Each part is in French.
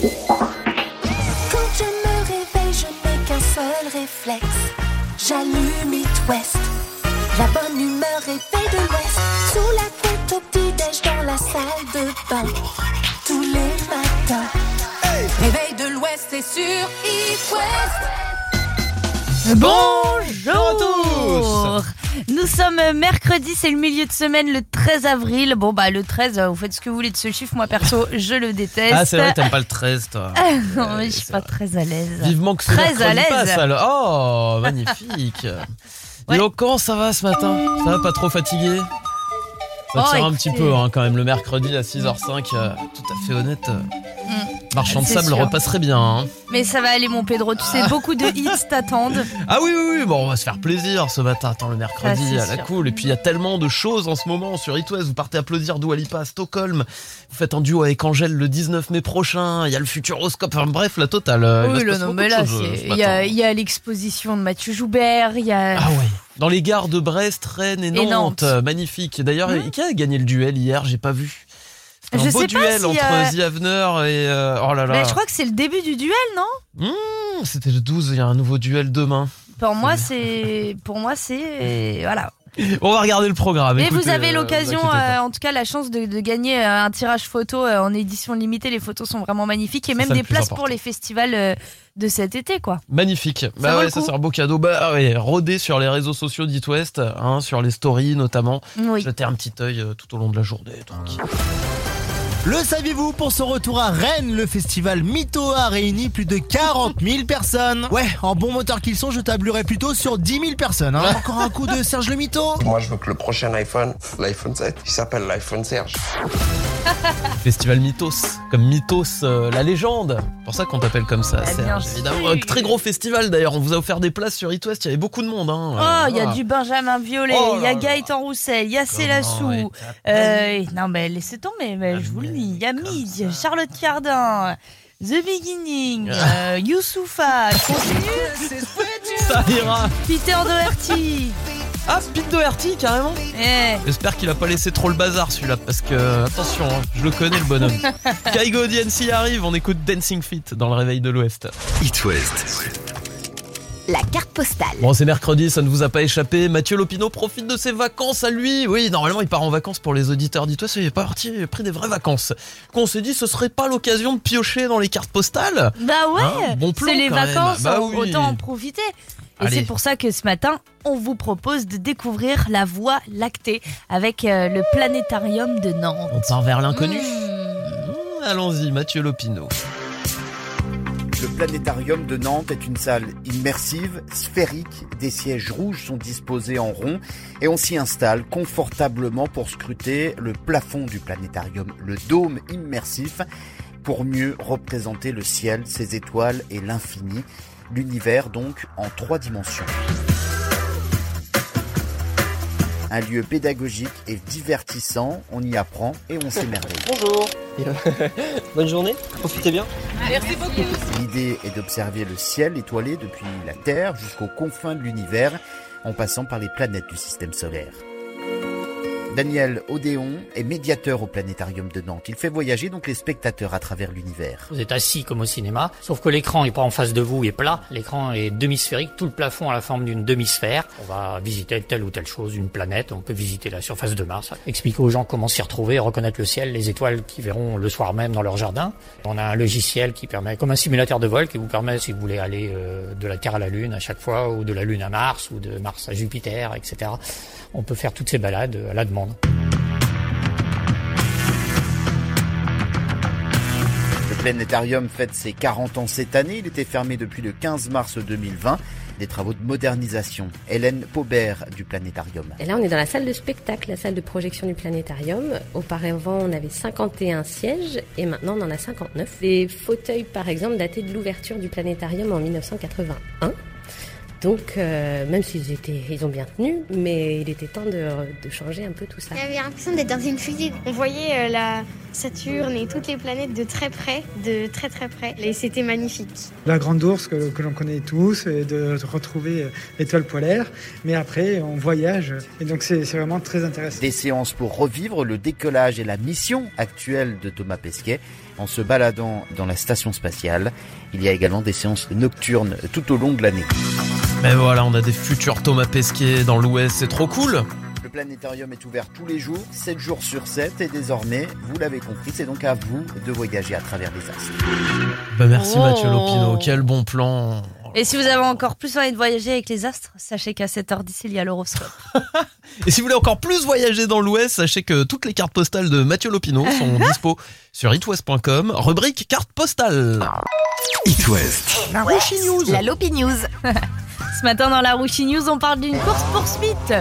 Quand je me réveille, je n'ai qu'un seul réflexe. J'allume It West. La bonne humeur réveille de l'Ouest. Sous la couette au petit-déj dans la salle de bain. Tous les matins. Réveil de l'Ouest, c'est sur It West. Bonjour Nous sommes mercredi, c'est le milieu de semaine, le 13 avril. Bon bah le 13, vous faites ce que vous voulez de ce chiffre, moi perso, je le déteste. Ah, c'est vrai, t'aimes pas le 13, toi. non, mais je suis pas très à l'aise. Vivement que ce Très à l'aise. passe, alors. Oh, magnifique. Ouais. Donc, comment ça va ce matin? Ça va pas trop fatigué? Ça Oh, tire un écoutez. petit peu hein, quand même le mercredi à 6h05, euh, tout à fait honnête. euh, Marchand de. C'est sable sûr. repasserait bien. hein. Mais ça va aller mon Pedro, tu sais, beaucoup de hits t'attendent. Ah oui, oui, oui, bon, on va se faire plaisir ce matin. Attends, le mercredi, Ah, c'est à la sûr. cool. Et puis il y a tellement de choses en ce moment sur It West. Vous partez applaudir Dua Lipa à Stockholm. Vous faites un duo avec Angèle le 19 mai prochain. Il y a le Futuroscope. Enfin bref, la totale. euh, il va oui, se là, passer non, beaucoup mais de là, choses, euh, c'est- ce il y a, matin. il y a l'exposition de Mathieu Joubert, il y a... Ah ouais. Dans les gares de Brest, Rennes et Nantes. Nantes. Magnifique. D'ailleurs, Hmm. qui a gagné le duel hier? J'ai pas vu. Un Je beau sais pas duel si, entre euh, The Avener et. euh, oh là là. Mais je crois que c'est le début du duel, non? Hmm, C'était le 12, il y a un nouveau duel demain. Pour moi, c'est... Pour moi, c'est... Voilà. On va regarder le programme. Mais écoutez, vous avez euh, l'occasion, vous inquiétez pas. euh, en tout cas la chance de, de gagner euh, un tirage photo euh, en édition limitée. Les photos sont vraiment magnifiques et C'est même ça le des plus places important. pour les festivals euh, de cet été, quoi. Magnifique. bah vaut ouais, le ça coup. c'est un beau cadeau. Bah ouais, rodé sur les réseaux sociaux d'It West, hein, sur les stories notamment. Oui. Jetez un petit œil euh, tout au long de la journée. tranquille. Le saviez-vous pour son retour à Rennes, le festival Mytho a réuni plus de 40 000 personnes. Ouais, en bon moteur qu'ils sont, je tablerai plutôt sur 10 000 personnes. hein. Encore un coup de Serge le Mytho. Moi, je veux que le prochain iPhone, l'iPhone 7, il s'appelle l'iPhone Serge. Festival Mythos, comme Mythos, euh, la légende. C'est pour ça qu'on t'appelle comme ça, Ah, Serge. Évidemment, un très gros festival d'ailleurs. On vous a offert des places sur It West. Il y avait beaucoup de monde. Hein. Oh, il y a Voilà. du Benjamin Violet, Oh il y a. Gaëtan Roussel, il y a Célassou. Euh, non, mais laissez tomber, mais Ah, je vous le mais dis. Il y a comme Mid, ça. Charlotte Cardin, The Beginning, euh, Youssoufa, continue, Ça ira. Peter Doherty. Ah, Pete Doherty carrément. Eh, J'espère qu'il a pas laissé trop le bazar celui-là parce que attention, hein, je le connais le bonhomme. Kaigo DNC arrive, on écoute Dancing Feet dans le réveil de l'Ouest. It West. La carte postale. Bon, c'est mercredi, ça ne vous a pas échappé. Mathieu Lopino profite de ses vacances à lui. Oui, normalement, il part en vacances pour les auditeurs. Dis-toi, il est parti, il a pris des vraies vacances. Qu'on s'est dit, ce serait pas l'occasion de piocher dans les cartes postales bah ouais, Hein, bon plan c'est les vacances, Bah oui. autant en profiter. Et Allez. c'est pour ça que ce matin, on vous propose de découvrir la Voie lactée avec euh, le planétarium de Nantes. On part vers l'inconnu. Mmh. Mmh, Allons-y, Mathieu Lopino. Le planétarium de Nantes est une salle immersive, sphérique. Des sièges rouges sont disposés en rond et on s'y installe confortablement pour scruter le plafond du planétarium, le dôme immersif, pour mieux représenter le ciel, ses étoiles et l'infini. L'univers donc en trois dimensions. Un lieu pédagogique et divertissant, on y apprend et on s'émerveille. Bonjour. Bonne journée. Profitez bien. L'idée est d'observer le ciel étoilé depuis la Terre jusqu'aux confins de l'univers, en passant par les planètes du système solaire. Daniel Odéon est médiateur au planétarium de Nantes. Il fait voyager donc les spectateurs à travers l'univers. Vous êtes assis comme au cinéma, sauf que l'écran est pas en face de vous, il est plat. L'écran est demi-sphérique, tout le plafond a la forme d'une demi-sphère. On va visiter telle ou telle chose, une planète, on peut visiter la surface de Mars, expliquer aux gens comment s'y retrouver, reconnaître le ciel, les étoiles qu'ils verront le soir même dans leur jardin. On a un logiciel qui permet, comme un simulateur de vol, qui vous permet, si vous voulez aller euh, de la Terre à la Lune à chaque fois, ou de la Lune à Mars, ou de Mars à Jupiter, etc. On peut faire toutes ces balades à la demande. Le planétarium fête ses 40 ans cette année. Il était fermé depuis le 15 mars 2020. Des travaux de modernisation. Hélène Paubert du planétarium. Et là, on est dans la salle de spectacle, la salle de projection du planétarium. Auparavant, on avait 51 sièges et maintenant, on en a 59. Les fauteuils, par exemple, dataient de l'ouverture du planétarium en 1981. Donc, euh, même s'ils étaient, ils ont bien tenu, mais il était temps de, de changer un peu tout ça. J'avais l'impression d'être dans une fusée. On voyait euh, la, Saturne et toutes les planètes de très près, de très très près. Et c'était magnifique. La grande ours que, que l'on connaît tous, et de retrouver euh, l'étoile polaire. Mais après, on voyage et donc c'est vraiment très intéressant. Des séances pour revivre le décollage et la mission actuelle de Thomas Pesquet en se baladant dans la station spatiale. Il y a également des séances nocturnes tout au long de l'année. Mais voilà, on a des futurs Thomas Pesquet dans l'Ouest, c'est trop cool. Le planétarium est ouvert tous les jours, 7 jours sur 7 et désormais, vous l'avez compris, c'est donc à vous de voyager à travers les astres. Bah merci Oh. Mathieu Lopino, quel bon plan. Et si vous avez encore plus envie de voyager avec les astres, sachez qu'à 7h10, il y a l'horoscope. Et si vous voulez encore plus voyager dans l'Ouest, sachez que toutes les cartes postales de Mathieu Lopino sont dispo sur itwest.com, rubrique carte postale. It West. La Rouchi News. La Lopi News. Ce matin dans la Rouchi News, on parle d'une course poursuite.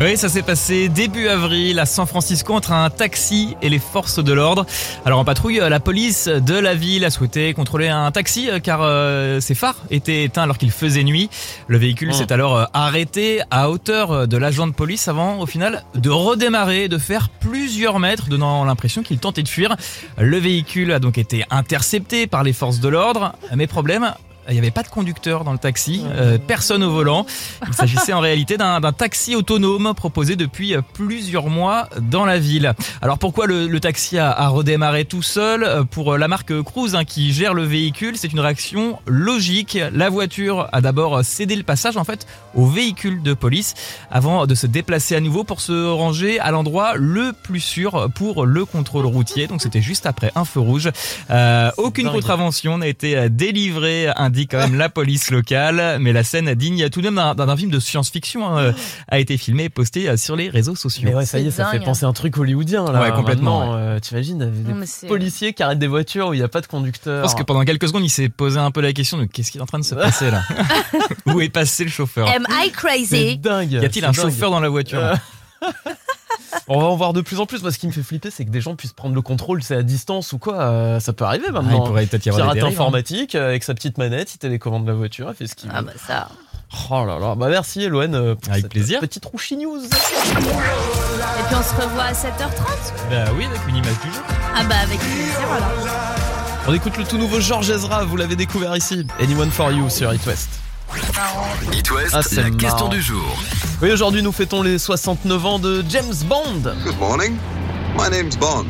Oui, ça s'est passé début avril à San Francisco entre un taxi et les forces de l'ordre. Alors en patrouille, la police de la ville a souhaité contrôler un taxi euh, car euh, ses phares étaient éteints alors qu'il faisait nuit. Le véhicule Oh. s'est alors euh, arrêté à hauteur euh, de l'agent de police avant au final de redémarrer, de faire plusieurs mètres, donnant l'impression qu'il tentait de fuir. Le véhicule a donc été intercepté par les forces de l'ordre, mais problème, il n'y avait pas de conducteur dans le taxi, euh, personne au volant. Il s'agissait en réalité d'un taxi autonome proposé depuis plusieurs mois dans la ville. Alors pourquoi le, le taxi a, a redémarré tout seul? Pour la marque Cruise hein, qui gère le véhicule, c'est une réaction logique. La voiture a d'abord cédé le passage en fait au véhicule de police avant de se déplacer à nouveau pour se ranger à l'endroit le plus sûr pour le contrôle routier. Donc c'était juste après un feu rouge. Euh, aucune contravention n'a été délivrée, indique quand même la police locale. Mais la scène digne tout de même d'un- film de science-fiction hein, euh, a été filmée et postée euh, sur les réseaux sociaux. Mais ouais, ça y est, ça fait penser à un truc hollywoodien là. Ouais, complètement, Maintenant, euh, T'imagines, Non, des c'est- policiers qui arrêtent des voitures où il n'y a pas de conducteur. Je pense que pendant quelques secondes, il s'est posé un peu la question de qu'est-ce qui est en train de se passer là Où est passé le chauffeur? Am I crazy? Dingue. Y a-t-il un dingue. chauffeur dans la voiture? Euh, On va en voir de plus en plus. Moi, ce qui me fait flipper, c'est que des gens puissent prendre le contrôle, c'est à distance ou quoi. euh, ça peut arriver Ah, Il maintenant. pourrait peut-être y avoir Pirate des dérives, hein. informatique euh, avec sa petite manette, il télécommande la voiture, il fait ce qu'il veut. Ah bah ça. Oh là là, bah merci Eloane euh, pour Avec cette plaisir. petite rouchi news. Et puis on se revoit à 7h30. Bah oui, avec une image du jeu. Ah bah avec plaisir alors. On écoute le tout nouveau Georges Ezra, vous l'avez découvert ici. Anyone for you sur It West. It West, Ah, c'est la question marrant. du jour. Oui, aujourd'hui nous fêtons les 69 ans de James Bond. Good morning. My name's Bond.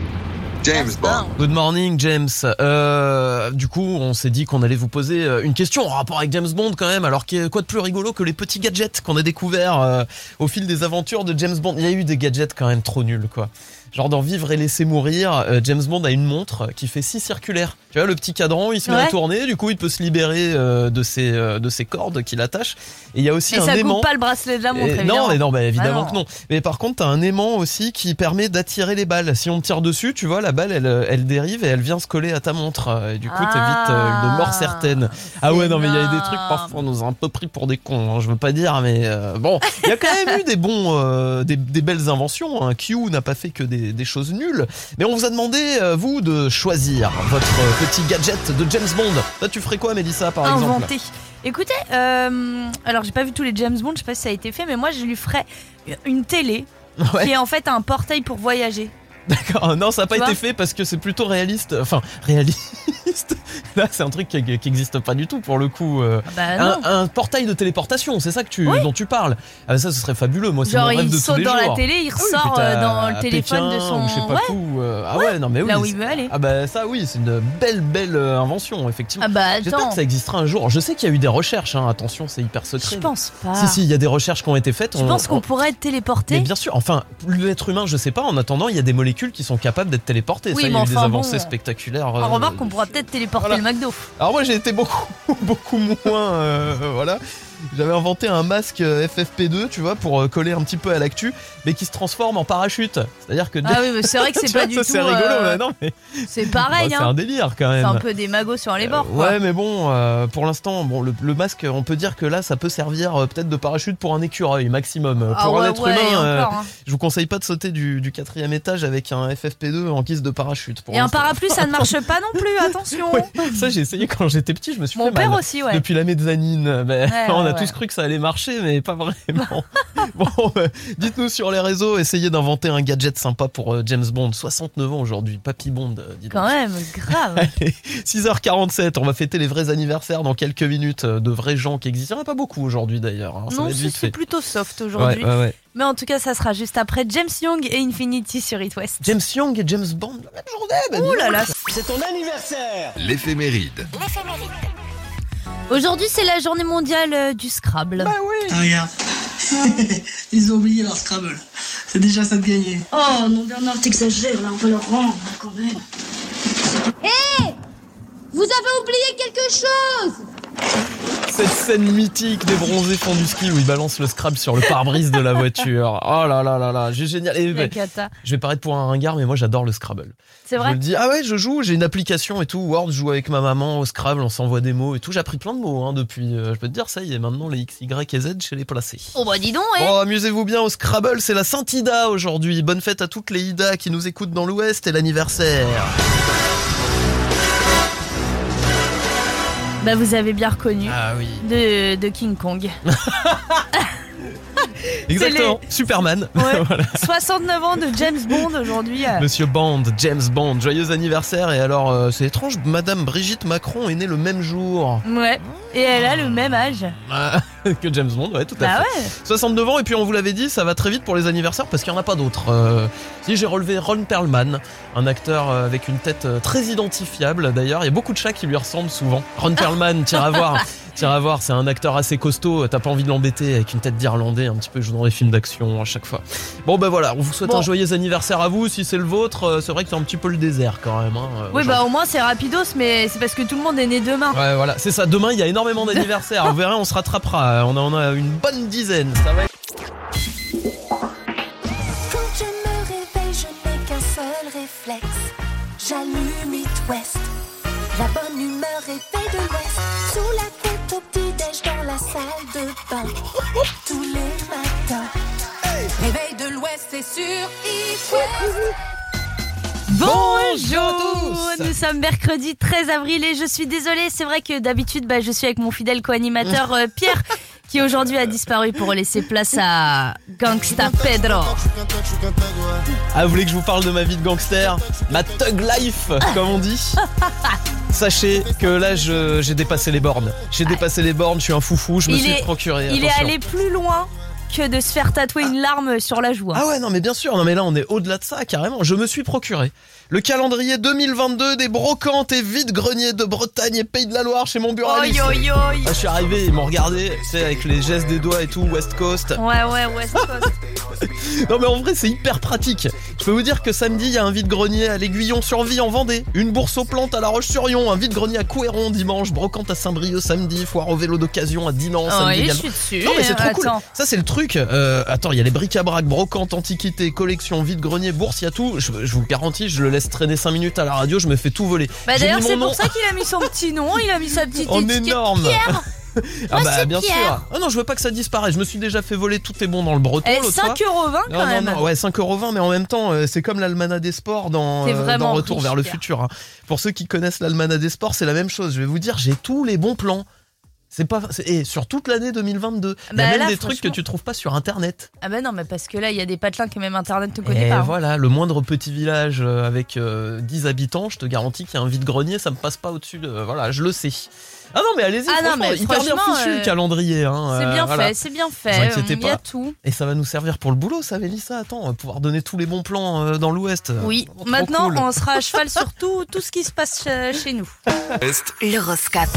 James Bond. Good morning James. Euh, du coup, on s'est dit qu'on allait vous poser euh, une question en rapport avec James Bond quand même. Alors qu'est- quoi de plus rigolo que les petits gadgets qu'on a découverts euh, au fil des aventures de James Bond? Il y a eu des gadgets quand même trop nuls quoi. Genre dans Vivre et laisser mourir, euh, James Bond a une montre qui fait six circulaires. Tu vois le petit cadran, il se met Ouais. à tourner, du coup il peut se libérer euh, de ses euh, de ses cordes qu'il attache. Et il y a aussi Et un ça aimant. coupe pas le bracelet de la montre Et- évidemment. non, mais non, bah, évidemment Ah non. que non. Mais par contre, t'as un aimant aussi qui permet d'attirer les balles. Si on tire dessus, tu vois, la balle, elle, elle dérive et elle vient se coller à ta montre. Et du coup, t'évites euh, une mort certaine. Ah ouais, non, mais il y a des trucs parfois, on nous a un peu pris pour des cons. hein, je veux pas dire, mais euh, bon, il y a quand même eu des bons, euh, des, des belles inventions. Hein. Q n'a pas fait que des, des choses nulles. Mais on vous a demandé, euh, vous, de choisir votre euh, petit gadget de James Bond. Toi, tu ferais quoi, Mélissa, par exemple? Inventé. Écoutez, euh, alors j'ai pas vu tous les James Bond, je sais pas si ça a été fait, mais moi je lui ferais une télé Ouais. qui est en fait un portail pour voyager. D'accord, non, ça n'a pas été fait parce que c'est plutôt réaliste. Enfin, réaliste. Là, c'est un truc qui n'existe pas du tout pour le coup. euh. Bah non. un, un portail de téléportation, c'est ça que tu, dont tu parles. Ah, ça, ce serait fabuleux. Moi, c'est Genre, mon rêve il de saute tous les dans la jours. télé, il Ah oui, ressort, euh, dans le téléphone de Pékin son- ou je sais pas Ouais. où. euh, ah ouais, non, mais oui. Là où il veut aller. Ah bah ça, oui, c'est une belle, belle invention, effectivement. Ah bah J'espère que ça existera un jour. Je sais qu'il y a eu des recherches. hein. Attention, c'est hyper secret. je pense pas. Si, si, il y a des recherches qui ont été faites. Tu On- penses qu'on on- pourrait être téléporté mais bien sûr, enfin, l'être humain, je sais pas. En attendant, il y a des molécules qui sont capables d'être téléportées. Oui, ça, il y a eu des avancées bon. spectaculaires. On euh, remarque qu'on pourra peut-être téléporter voilà. le McDo. Alors moi, j'ai été beaucoup, beaucoup moins, euh, voilà. J'avais inventé un masque euh, FFP2, tu vois, pour euh, coller un petit peu à l'actu, mais qui se transforme en parachute. C'est-à-dire que Ah oui, mais c'est vrai que c'est pas du tout. C'est rigolo, euh, mais non, mais C'est pareil, Bah, c'est hein. un délire quand C'est même. un peu des magots sur les bords. quoi. Ouais, mais bon, euh, pour l'instant, bon, le, le masque, on peut dire que là, ça peut servir euh, peut-être de parachute pour un écureuil maximum. Euh, Ah pour un ouais, être ouais, humain, euh, encore, hein. je vous conseille pas de sauter du, du quatrième étage avec un FFP2 en guise de parachute. Pour Et un parapluie, ça ne marche pas non plus, attention. Ouais, ça j'ai essayé quand j'étais petit, je me suis Mon fait père mal. aussi, ouais. Depuis la mezzanine, Ouais, en ouais, ouais. tous cru que ça allait marcher, mais pas vraiment. bon, euh, dites-nous sur les réseaux, essayez d'inventer un gadget sympa pour euh, James Bond. 69 ans aujourd'hui, Papy Bond, euh, dis donc. Quand même, grave. Allez, 6h47, on va fêter les vrais anniversaires dans quelques minutes euh, de vrais gens qui existent. Il n'y en a pas beaucoup aujourd'hui d'ailleurs. hein, ça non, va être c'est vite c'est fait. plutôt soft aujourd'hui. Ouais, ouais, ouais. Mais en tout cas, ça sera juste après James Young et Infinity sur It West. James Young et James Bond, la même journée. bah, dis Ouh là donc. là. C'est ton anniversaire L'éphéméride. Aujourd'hui, c'est la journée mondiale euh, du Scrabble. Bah oui. Ah, regarde. Ils ont oublié leur Scrabble. C'est déjà ça de gagner. Oh non Bernard, t'exagères là, on va leur rendre quand même. Hé Vous avez oublié quelque chose Cette scène mythique des bronzés font du ski où ils balancent le Scrabble sur le pare-brise de la voiture. Oh là là là là, j'ai génial. Et, bah, je vais paraître pour un ringard, mais moi j'adore le Scrabble. C'est Je vrai le dis, ah ouais, je joue, j'ai une application et tout. Word, je joue avec ma maman au Scrabble, on s'envoie des mots et tout. J'ai appris plein de mots hein, depuis. euh, je peux te dire, ça y est, maintenant les X, Y et Z, je les placés. Oh bah dis donc, ouais. Oh, amusez-vous bien au Scrabble, c'est la Sainte Ida aujourd'hui. Bonne fête à toutes les Ida qui nous écoutent dans l'Ouest et l'anniversaire. Bah vous avez bien reconnu. Ah oui. De, de King Kong. Exactement, Superman. Ouais. Voilà. 69 ans de James Bond aujourd'hui. Monsieur Bond, James Bond, joyeux anniversaire. Et alors, euh, c'est étrange, Madame Brigitte Macron est née le même jour Ouais. Et elle a le même âge. Que James Bond, ouais, tout à Bah fait. ouais. 69 ans, et puis on vous l'avait dit, ça va très vite pour les anniversaires parce qu'il n'y en a pas d'autres. Euh, si j'ai relevé Ron Perlman, un acteur euh, avec une tête euh, très identifiable d'ailleurs, il y a beaucoup de chats qui lui ressemblent souvent. Ron Perlman, tire à voir. Tire à voir, c'est un acteur assez costaud, t'as pas envie de l'embêter avec une tête d'Irlandais, un petit peu, joue dans les films d'action à chaque fois. Bon ben voilà, on vous souhaite Bon. un joyeux anniversaire à vous, si c'est le vôtre, c'est vrai que c'est un petit peu le désert quand même. hein, Oui, bah au moins c'est rapidos, mais c'est parce que tout le monde est né demain. Ouais, voilà, c'est ça. Demain, il y a énormément d'anniversaires. Vous verrez, on se rattrapera. On en a une bonne dizaine. Ça va être- Quand je me réveille, je n'ai qu'un seul réflexe. J'allume It West. La bonne humeur faite de l'Ouest. Sous la couette au petit-déj dans la salle de bain. Tous les matins. Réveil de l'Ouest, c'est sur It West. Bonjour Nous sommes mercredi 13 avril et je suis désolée, c'est vrai que d'habitude bah, je suis avec mon fidèle co-animateur euh, Pierre qui aujourd'hui a disparu pour laisser place à Gangsta Pedro. Ah, vous voulez que je vous parle de ma vie de gangster? Ma thug life, comme on dit? Sachez que là, je- j'ai dépassé les bornes. J'ai dépassé les bornes, je suis un foufou, je me il suis est, procuré. il est attention. allé plus loin que de se faire tatouer une larme sur la joue. hein. Ah ouais, non, mais bien sûr, non, mais là, on est au-delà de ça, carrément. Je me suis procuré le calendrier 2022 des brocantes et vides-greniers de Bretagne et Pays de la Loire chez mon buraliste. Oi, oi, oi. Ah, je suis arrivé, ils m'ont regardé, tu sais, avec les gestes des doigts et tout, West Coast. Ouais, ouais, West Coast. Non mais en vrai c'est hyper pratique. Je peux vous dire que samedi il y a un vide-grenier à l'Aiguillon-sur-Vie en Vendée, une bourse aux plantes à La Roche-sur-Yon, un vide-grenier à Couéron dimanche, brocante à Saint-Brieuc samedi, foire au vélo d'occasion à Dinan Oh, samedi je suis dessus, Non mais c'est trop cool. attends. Ça c'est le truc. Euh, attends, il y a les bric-à-brac, brocante, antiquité, collection, vide-grenier, bourse, il y a tout. Je, je vous garantis, je le laisse traîner 5 minutes à la radio, je me fais tout voler. Bah d'ailleurs c'est pour ça qu'il a mis son petit nom, il a mis sa petite en énorme. Pierre. ah Moi, bah bien Pierre. sûr. Ah non, je veux pas que ça disparaisse. Je me suis déjà fait voler tout est bon dans le breton Eh, l'autre fois. 5,20€ quand Non, non, même. non, ouais, 5,20€, mais en même temps, euh, c'est comme l'Almanach des sports dans, euh, dans Retour riche, vers le Pierre. futur. hein. Pour ceux qui connaissent l'Almanach des sports, c'est la même chose. Je vais vous dire, j'ai tous les bons plans. C'est pas, et sur toute l'année 2022. Il y Bah a même là, des trucs que tu trouves pas sur internet. Ah bah non, mais parce que là, il y a des patelins que même Internet ne connaît Et pas. hein. voilà, le moindre petit village euh, avec euh, 10 habitants, je te garantis qu'il y a un vide-grenier, ça me passe pas au-dessus de. Voilà, je le sais. Ah non, mais allez-y, Ah non, franchement, mais hyper bien franchement, fichu euh, le calendrier. hein, C'est euh, bien voilà. fait, c'est bien Vous fait. inquiétez Il y a pas. tout. Et ça va nous servir pour le boulot, ça, Mélissa Attends, on va pouvoir donner tous les bons plans euh, dans l'Ouest. Oui, Trop maintenant cool. on sera à cheval sur tout, tout ce qui se passe euh, chez nous. L'horoscope.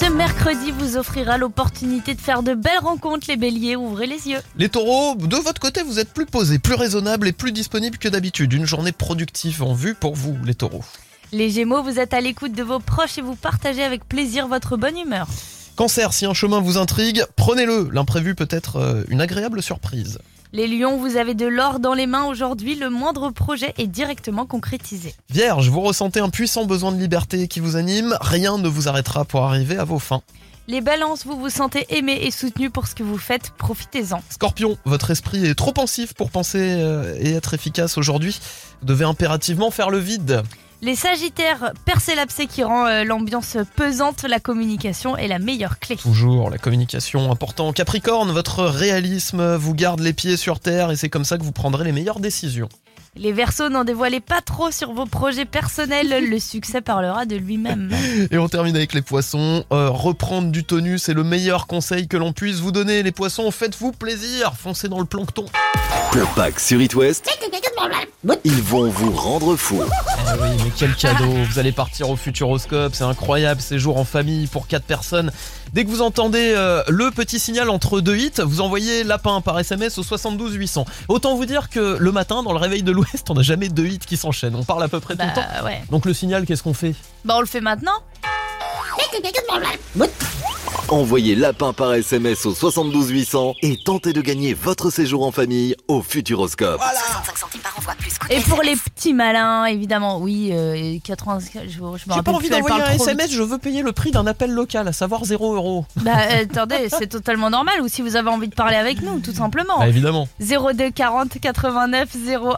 Ce mercredi vous offrira l'opportunité de faire de belles rencontres, les béliers. Ouvrez les yeux. Les taureaux, de votre côté, vous êtes plus posés, plus raisonnables et plus disponibles que d'habitude. Une journée productive en vue pour vous, les taureaux. Les gémeaux, vous êtes à l'écoute de vos proches et vous partagez avec plaisir votre bonne humeur. Cancer, si un chemin vous intrigue, prenez-le. L'imprévu peut être euh, une agréable surprise. Les lions, vous avez de l'or dans les mains aujourd'hui. Le moindre projet est directement concrétisé. Vierge, vous ressentez un puissant besoin de liberté qui vous anime. Rien ne vous arrêtera pour arriver à vos fins. Les balances, vous vous sentez aimé et soutenu pour ce que vous faites. Profitez-en. Scorpion, votre esprit est trop pensif pour penser euh, et être efficace aujourd'hui. Vous devez impérativement faire le vide. Les Sagittaires, percez l'abcès qui rend euh, l'ambiance pesante, la communication est la meilleure clé. Toujours la communication important. Capricorne, votre réalisme vous garde les pieds sur terre et c'est comme ça que vous prendrez les meilleures décisions. Les Verseaux, n'en dévoilez pas trop sur vos projets personnels, le succès parlera de lui-même. Et on termine avec les poissons. Euh, reprendre du tonus est le meilleur conseil que l'on puisse vous donner. Les poissons, faites-vous plaisir. Foncez dans le plancton. Club Pack sur It West. Ils vont vous rendre fou. Eh oui, mais quel cadeau Vous allez partir au Futuroscope, c'est incroyable, séjour en famille pour 4 personnes. Dès que vous entendez euh, le petit signal entre deux hits, vous envoyez lapin par SMS au 72 800. Autant vous dire que le matin, dans le réveil de l'Ouest, on n'a jamais deux hits qui s'enchaînent. On parle à peu près tout le temps. Bah ouais. Donc le signal, qu'est-ce qu'on fait? Bah on le fait maintenant Envoyez lapin par SMS au 72 800 et tentez de gagner votre séjour en famille au Futuroscope. Et pour les petits malins, évidemment, oui, euh, et 80, je, me J'ai pas envie d'envoyer un SMS, je veux payer le prix d'un appel local, à savoir 0 euros. Bah euh, attendez, c'est totalement normal ou si vous avez envie de parler avec nous, tout simplement. Bah, évidemment. 02 40 89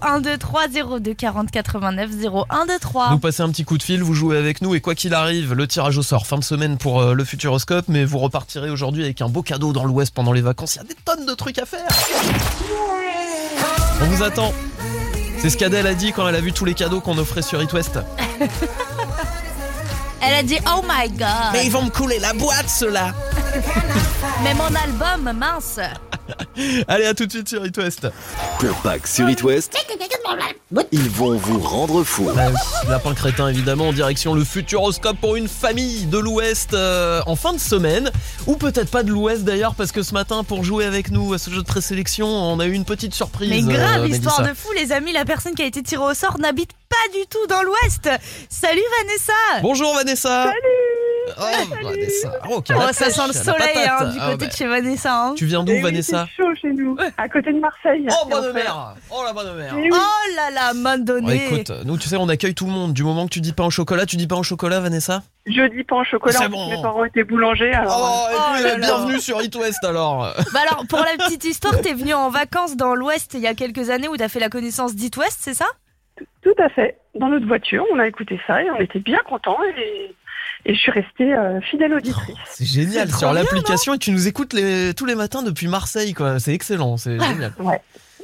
01 23 02 40 89 01 23. Nous passez un petit coup de fil, vous jouez avec nous et quoi qu'il arrive, le tirage au sort fin de semaine pour euh, le Futuroscope, mais vous repartirez aujourd'hui avec un beau cadeau dans l'Ouest pendant les vacances. Il y a des tonnes de trucs à faire. On vous attend. C'est ce qu'Adèle a dit quand elle a vu tous les cadeaux qu'on offrait sur It West. Elle a dit oh my god. Mais ils vont me couler la boîte ceux-là. Mais mon album, mince. Allez, à tout de suite sur It West. Club Pack sur It West. Ils vont vous rendre fou. Bah oui, lapin crétin évidemment en direction le Futuroscope pour une famille de l'Ouest euh, en fin de semaine ou peut-être pas de l'Ouest d'ailleurs parce que ce matin pour jouer avec nous à ce jeu de présélection on a eu une petite surprise. Mais grave, euh, histoire de fou, les amis, la personne qui a été tirée au sort n'habite pas du tout dans l'Ouest. Salut Vanessa. Bonjour Vanessa. Salut. Oh Vanessa. Oh, Oh, ça sent le soleil hein, du Ah, côté bah. de chez Vanessa. hein. Tu viens d'où Vanessa chaud chez nous, à côté de Marseille. Oh bonne mère. Oh la bonne mère. Oh là là, main donnée. écoute, nous tu sais on accueille tout le monde. Du moment que tu dis pain au chocolat, tu dis pain au chocolat Vanessa Je dis pas en chocolat, C'est en bon. mes parents étaient boulangers. Alors... Oh, et Oh puis, là là. bienvenue sur It West alors. Bah alors, pour la petite histoire, t'es venu en vacances dans l'Ouest il y a quelques années où t'as fait la connaissance d'It West, c'est ça? Tout à fait. Dans notre voiture, on a écouté ça et on était bien contents. Et, et je suis restée euh, fidèle auditrice. C'est génial sur l'application et tu nous écoutes les, tous les matins depuis Marseille quoi. C'est excellent, c'est génial. Ouais.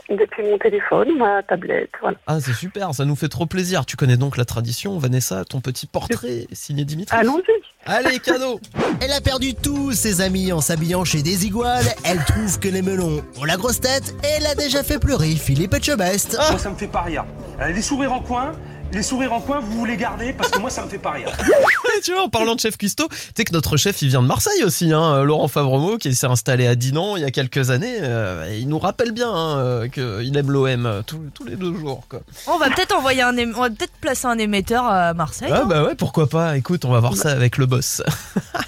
Depuis mon téléphone, ma tablette, voilà. Ah c'est super, ça nous fait trop plaisir. Tu connais donc la tradition, Vanessa, ton petit portrait signé Dimitri. Allons-y. Allez cadeau. Elle a perdu tous ses amis en s'habillant chez Desigual. Elle trouve que les melons ont la grosse tête et elle a déjà fait pleurer Philippe Etchebest. Moi, ça me fait pas rire. Euh, les sourires en coin, les sourires en coin, vous les gardez parce que moi, ça me fait pas rire. Et tu vois, en parlant de chef cuistot, tu sais que notre chef il vient de Marseille aussi, hein, Laurent Favremo qui s'est installé à Dinan il y a quelques années. euh, il nous rappelle bien hein, euh, qu'il aime l'OM euh, tous, tous les deux jours. Quoi. On va peut-être envoyer un, ém- on va peut-être placer un émetteur à Marseille. Ah hein. bah ouais, pourquoi pas. Écoute, on va voir ça avec le boss.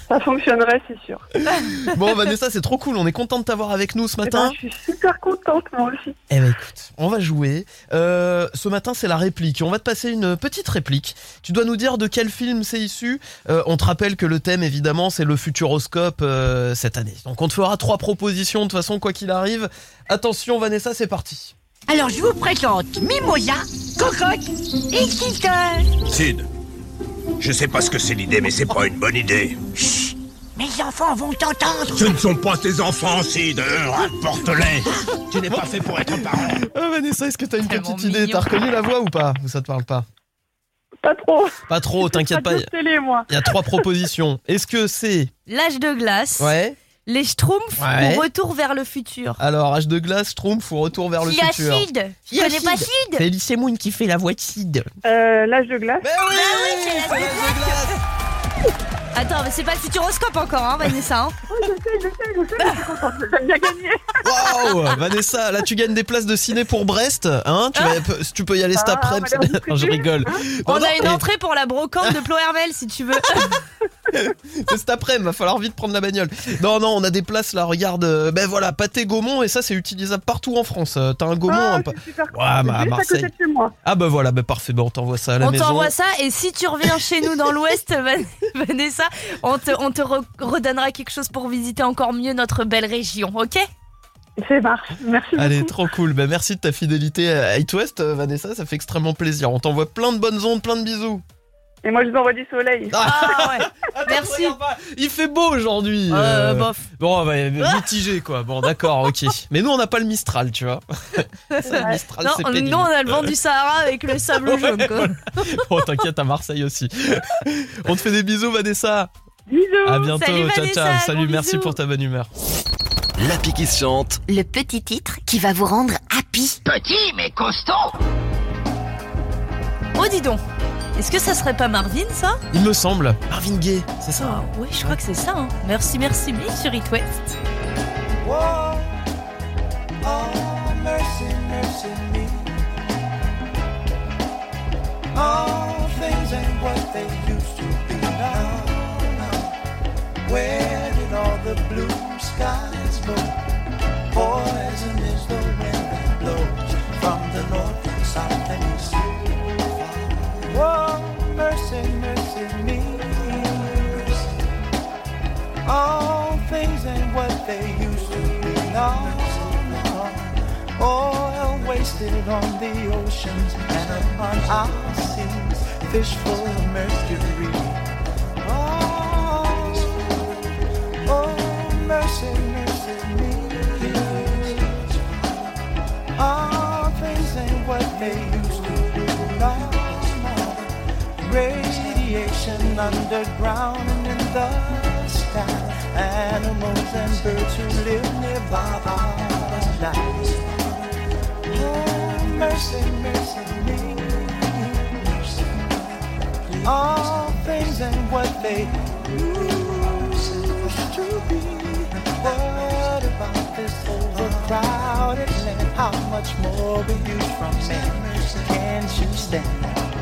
Ça fonctionnerait, c'est sûr. bon Vanessa, c'est trop cool. On est content de t'avoir avec nous ce Eh matin. ben, je suis super contente, moi aussi. Eh ben écoute, on va jouer. Euh, ce matin, c'est la réplique. On va te passer une petite réplique. Tu dois nous dire de quel film c'est issu. Euh, on te rappelle que le thème, évidemment, c'est le Futuroscope euh, cette année. Donc on te fera trois propositions de toute façon, quoi qu'il arrive. Attention, Vanessa, c'est parti. Alors je vous présente Mimosa, Cocotte et Kicker. Sid, je sais pas ce que c'est l'idée, mais c'est pas une bonne idée. Mes enfants vont t'entendre. Ce ne sont pas tes enfants, Sid. Euh, Rapporte-les. Tu n'es pas fait pour être parent. Ah, Vanessa, est-ce que t'as une petite idée? T'as reconnu la voix ou pas? Ou ça te parle pas? Pas trop. Pas trop, t'inquiète pas. Télé, moi. Il y a trois propositions. Est-ce que c'est L'âge de glace, ouais les Schtroumpfs Ouais. ou Retour vers le futur. Alors, âge de glace, Schtroumpf ou retour vers le Il y a futur? Sid. Tu connais pas Sid C'est Elise Moon qui fait la voix de Sid. Euh, L'âge de glace. Mais oui, c'est l'âge de glace. Attends, mais c'est pas le Futuroscope encore, hein, Vanessa. hein. Oh, je sais, je sais, je sais, je suis contente. J'aime bien gagner. Waouh Vanessa, là tu gagnes des places de ciné pour Brest, hein tu, vas- tu peux y aller cet Ah, Non, je rigole. On Non, non, a une entrée pour la brocante de Plohermel, si tu veux. C'est cet après-midi, va falloir vite prendre la bagnole. Non, non, on a des places là, regarde. euh, Ben voilà, pâté Gaumont, et ça c'est utilisable partout en France. Euh, T'as un Gaumont. Ah, un pa- super Ouais, contente. bah, à Juste à Marseille. côté de chez moi. Ah bah voilà, bah parfait, bah, on t'envoie ça à la On maison. t'envoie ça et si tu reviens chez nous dans l'Ouest, Van- Vanessa, on te, on te re- redonnera quelque chose pour visiter encore mieux notre belle région, ok? C'est marche. Merci Allez, beaucoup. trop cool. Bah, merci de ta fidélité à It West, euh, Vanessa. Ça fait extrêmement plaisir. On t'envoie plein de bonnes ondes, plein de bisous. Et moi, je vous envoie du soleil. Ah ouais. Merci. Il fait beau aujourd'hui. Euh, bof. Bon, ouais, mitigé quoi. Bon, d'accord, ok. Mais nous, on n'a pas le Mistral, tu vois. Ça, le Mistral, c'est Non, pénible. nous on a le vent du Sahara avec le sable jaune quoi. Oh, t'inquiète, à Marseille aussi. On te fait des bisous, Vanessa. Bisous. À bientôt. Salut, ciao, Vanessa, ciao. Salut, merci bisous. pour ta bonne humeur. L'appli qui se chante. Le petit titre qui va vous rendre happy. Petit mais costaud Oh dis donc. Est-ce que ça serait pas Marvin ça Il me semble. Marvin Gaye, c'est ça Ah oui, je crois que c'est ça. hein. Merci, merci, mais sur It West. Whoa, oh mercy, mercy me. All things ain't what they used to be now. Where did all the blue skies go? Poison is the wind that blows from the north and south and east. Whoa. All things ain't what they used to be now. Oil wasted on the oceans and upon our seas, fish full of mercury. Oh, oh mercy, mercy me. All things ain't what they used to be now. Radiation underground and in the sky. Animals and birds who live nearby are dying. Oh, mercy, mercy me. All things ain't what they used to be. What about this overcrowded land? How much more will you from me? Can't you stand?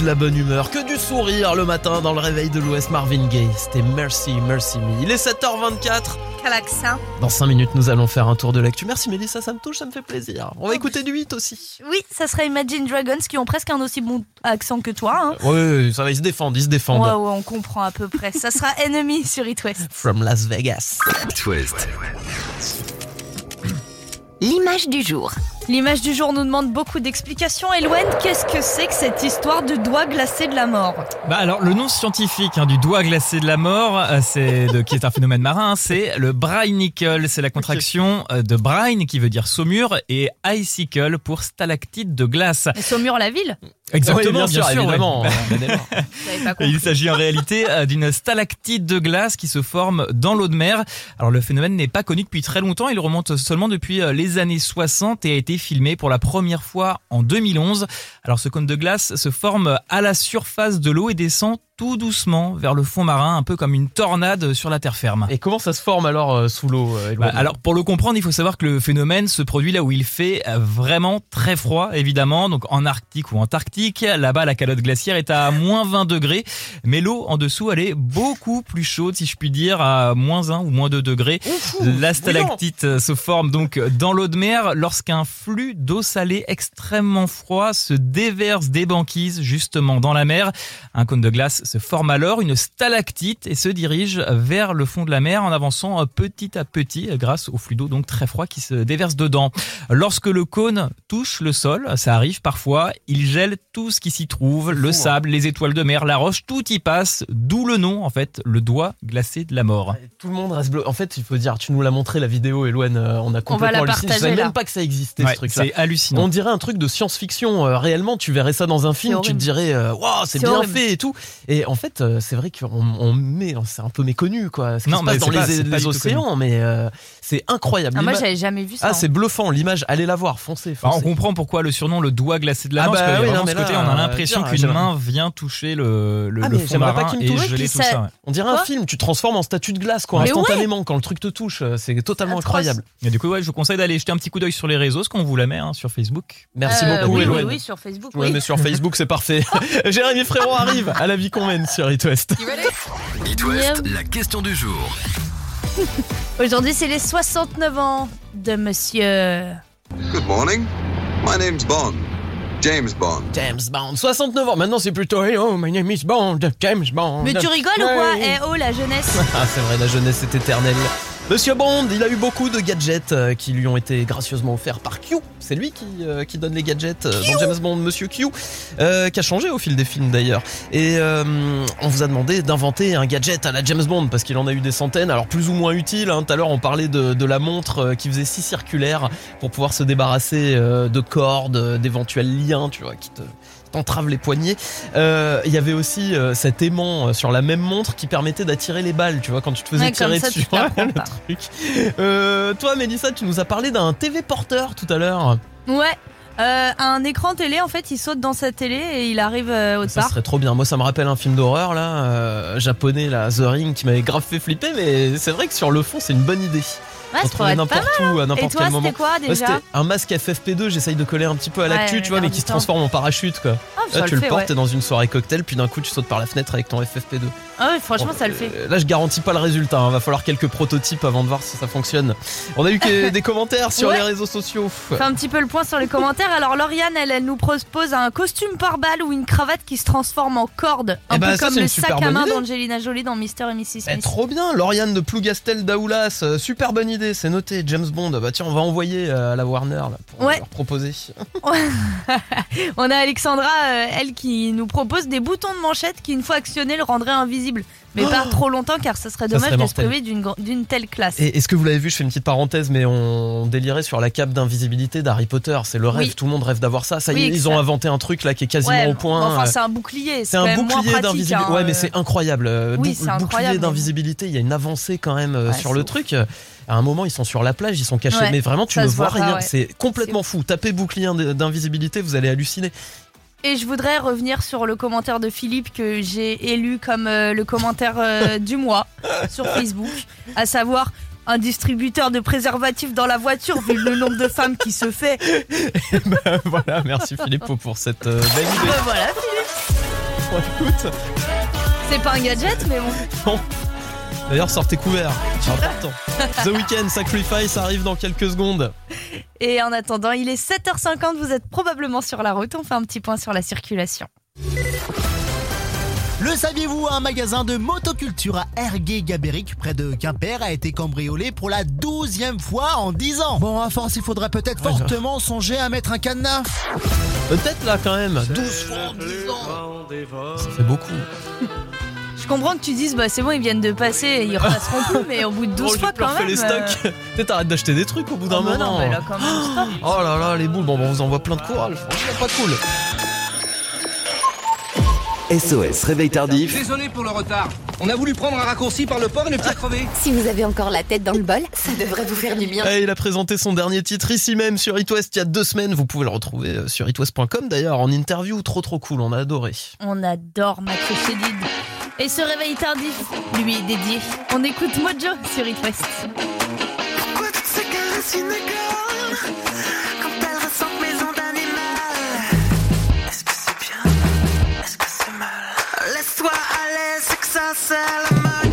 De la bonne humeur, que du sourire le matin dans le réveil de l'Ouest Marvin Gaye. C'était Mercy, Mercy Me. Il est 7h24. Quel accent Dans 5 minutes, nous allons faire un tour de l'actu. Merci Mélissa, ça me touche, ça me fait plaisir. On va écouter du 8 aussi. Oui, ça serait Imagine Dragons qui ont presque un aussi bon accent que toi. Hein. Oui, ça va, ils se défendent, ils se défendent. Ouais, ouais, on comprend à peu près. Ça sera Enemy sur It West. From Las Vegas. Twist. L'image du jour. L'image du jour nous demande beaucoup d'explications. Eloane, qu'est-ce que c'est que cette histoire de doigt glacé de la mort? Bah alors le nom scientifique hein, du doigt glacé de la mort, euh, c'est de, qui est un phénomène marin, hein, c'est le brine-nickel. C'est la contraction euh, de brine qui veut dire saumure et icicle pour stalactite de glace. Et Saumur la ville? Exactement, Oui, bien sûr, évidemment. ouais. Compris. Il s'agit en réalité euh, d'une stalactite de glace qui se forme dans l'eau de mer. Alors le phénomène n'est pas connu depuis très longtemps, il remonte seulement depuis euh, les années 60 et a été filmé pour la première fois en 2011. Alors ce cône de glace se forme à la surface de l'eau et descend tout doucement vers le fond marin, un peu comme une tornade sur la terre ferme. Et comment ça se forme alors euh, sous l'eau euh, Bah, alors pour le comprendre, il faut savoir que le phénomène se produit là où il fait vraiment très froid, évidemment, donc en Arctique ou Antarctique. Là-bas, la calotte glaciaire est à moins 20 degrés, mais l'eau en dessous, elle est beaucoup plus chaude, si je puis dire, à moins 1 ou moins 2 degrés. La stalactite euh, se forme donc dans l'eau de mer lorsqu'un flux d'eau salée extrêmement froid se déverse des banquises justement dans la mer. Un cône de glace se forme alors une stalactite et se dirige vers le fond de la mer en avançant euh, petit à petit euh, grâce au flux d'eau donc très froid qui se déverse dedans. Lorsque le cône touche le sol, ça arrive parfois, il gèle tout ce qui s'y trouve, le sable, les étoiles de mer, la roche, tout y passe, d'où le nom en fait, le doigt glacé de la mort. Tout le monde reste bleu. En fait, il faut dire, tu nous l'as montré la vidéo, Eloane, euh, on a On va complètement la halluciné. Je savais même pas que ça existait Ouais, ce truc-là. c'est hallucinant. On dirait un truc de science-fiction. Euh, réellement, tu verrais ça dans un film, tu te dirais, euh, waouh, c'est C'est bien horrible. fait et tout. Et en fait, euh, c'est vrai qu'on on met, c'est un peu méconnu, quoi. Ce qui Non, se passe dans pas- les, océans, mais euh, c'est incroyable. Ah, moi, j'avais jamais vu ça. Ah, hein. c'est bluffant. L'image, allez la voir, foncez. Alors, on comprend pourquoi le surnom le doigt glacé de la Ah mort, bah côté, on a euh, l'impression qu'une main vient toucher le, le, Ah, le fond marin et geler tout ça. ouais. On dirait un Quoi film, tu te transformes en statue de glace, quoi, Mais ouais. instantanément, quand le truc te touche. euh, C'est totalement incroyable. Et du coup, ouais, je vous conseille d'aller jeter un petit coup d'œil sur les réseaux, ce qu'on vous la met hein, sur Facebook. Merci Euh, beaucoup, oui, oui, sur Facebook. Ouais, oui. mais sur Facebook, c'est parfait. Jérémy Frérot arrive à la vie qu'on mène sur It West. It West, la question du jour. Aujourd'hui, c'est les 69 ans de monsieur. Good morning. My name's Bond. James Bond. James Bond, 69 ans. Maintenant, c'est plutôt Hey, oh, my name is Bond, James Bond. Mais tu rigoles ou quoi? Eh oh, la jeunesse Ah, c'est vrai, la jeunesse est éternelle. Monsieur Bond, il a eu beaucoup de gadgets euh, qui lui ont été gracieusement offerts par Q. C'est lui qui, euh, qui donne les gadgets euh, dans James Bond, Monsieur Q, euh, qui a changé au fil des films d'ailleurs. Et euh, on vous a demandé d'inventer un gadget à la James Bond parce qu'il en a eu des centaines, alors plus ou moins utiles. hein. Tout à l'heure, on parlait de, de la montre qui faisait six circulaires pour pouvoir se débarrasser de cordes, d'éventuels liens, tu vois, qui te t'entrave les poignets. Euh, Il y avait aussi euh, cet aimant euh, sur la même montre qui permettait d'attirer les balles, tu vois, quand tu te faisais Ouais, tirer ça, dessus. tu prends le truc. Euh, toi, Mélissa, tu nous as parlé d'un TV porteur tout à l'heure. Ouais. Euh, un écran télé, en fait, il saute dans sa télé et il arrive euh, autre Ça part. serait trop bien. Moi, ça me rappelle un film d'horreur là, euh, japonais, là, The Ring, qui m'avait grave fait flipper. Mais c'est vrai que sur le fond, c'est une bonne idée. Ouais, On ça trouvait n'importe où, à hein. n'importe Et toi, quel moment. c'était quoi, déjà C'était un masque FFP2. J'essaye de coller un petit peu à l'actu, Ouais, tu vois, mais qui se transforme en parachute, quoi. Ça là, tu le fait, portes, ouais. t'es dans une soirée cocktail, puis d'un coup, tu sautes par la fenêtre avec ton FFP2. Ah ouais, franchement, Bon, ça le fait. euh, Là, je garantis pas le résultat. hein. Va falloir quelques prototypes avant de voir si ça fonctionne. On a eu des commentaires sur Ouais. les réseaux sociaux. Fais un petit peu le point sur les commentaires. Alors, Lauriane, elle, elle nous propose un costume par balle ou une cravate qui se transforme en corde. Un Eh ben, peu ça, comme le sac à main d'Angelina Jolie dans Mister et Mrs. Eh, Smith. trop bien, Lauriane de Plougastel d'Aoulas, euh, super bonne idée, c'est noté. James Bond, bah tiens, on va envoyer euh, à la Warner là, pour Ouais. leur proposer. On a Alexandra, elle, qui nous propose des boutons de manchette qui, une fois actionnés, le rendraient invisible. Mais pas trop longtemps, car ça serait dommage serait de se priver d'une telle classe. Et est-ce que vous l'avez vu Je fais une petite parenthèse, mais on délirait sur la cape d'invisibilité d'Harry Potter. C'est le rêve, Oui. tout le monde rêve d'avoir ça. Ça y est, ils ça- ont inventé un truc là qui est quasiment Ouais, au point. Enfin, Euh, c'est un bouclier. C'est un bouclier d'invisibilité. hein, ouais, mais euh. c'est incroyable. Euh, Oui, c'est incroyable, Bouclier d'invisibilité, il y a une avancée quand même euh, Ouais, sur le ouf. truc. À un moment, ils sont sur la plage, ils sont cachés. Ouais, mais vraiment, tu ne vois pas, rien. ouais. C'est complètement fou. Tapez bouclier d'invisibilité, vous allez halluciner. Et je voudrais revenir sur le commentaire de Philippe que j'ai élu comme euh, le commentaire euh, du mois sur Facebook, à savoir un distributeur de préservatifs dans la voiture vu le nombre de femmes qui se fait. Bah, voilà, merci Philippe pour cette euh, belle idée. Ben voilà Philippe, Bon, écoute, c'est pas un gadget mais bon. bon. D'ailleurs, sortez couverts, c'est important. The Weeknd Sacrifice arrive dans quelques secondes. Et en attendant, il est 7h50, vous êtes probablement sur la route, on fait un petit point sur la circulation. Le saviez-vous, un magasin de motoculture à Ergué-Gabéric, près de Quimper, a été cambriolé pour la douzième fois en 10 ans. Bon, à force, il faudrait peut-être fortement songer à mettre un cadenas. Peut-être là quand même, 12 fois en 10 ans. Ça fait beaucoup. Je comprends que tu dises, bah c'est bon, ils viennent de passer, ils repasseront plus, mais au bout de 12 Oh, j'ai fois quand même. les euh, stocks. Peut-être arrête d'acheter des trucs au bout d'un oh, bah moment. non, mais là quand même, stop. Oh là là, les boules, bon, bon, on vous envoie plein de courage. Franchement, pas cool. SOS Réveil Tardif. Désolé pour le retard. On a voulu prendre un raccourci par le port et le petit crevé. Si vous avez encore la tête dans le bol, ça devrait vous faire du bien. Eh, il a présenté son dernier titre ici même sur It West il y a deux semaines. Vous pouvez le retrouver euh, sur itwest.com d'ailleurs en interview. Trop trop cool, on a adoré. On adore Mathieu Chédid. Et ce réveil tardif lui est dédié. On écoute Mojo sur It West. Pourquoi toutes ces caresses inégales Quand elles ressentent mes ondes animales Est-ce que c'est bien? Est-ce que c'est mal? Laisse-toi aller, c'est que ça c'est le macho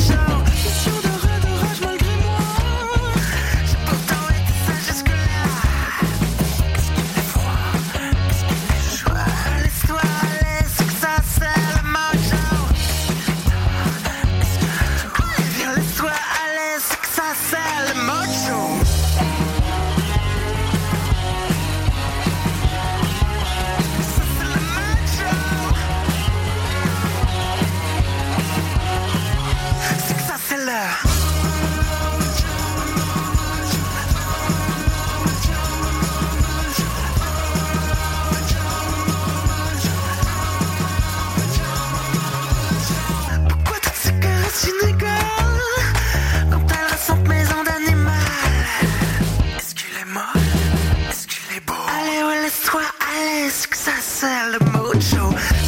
sell the mojo.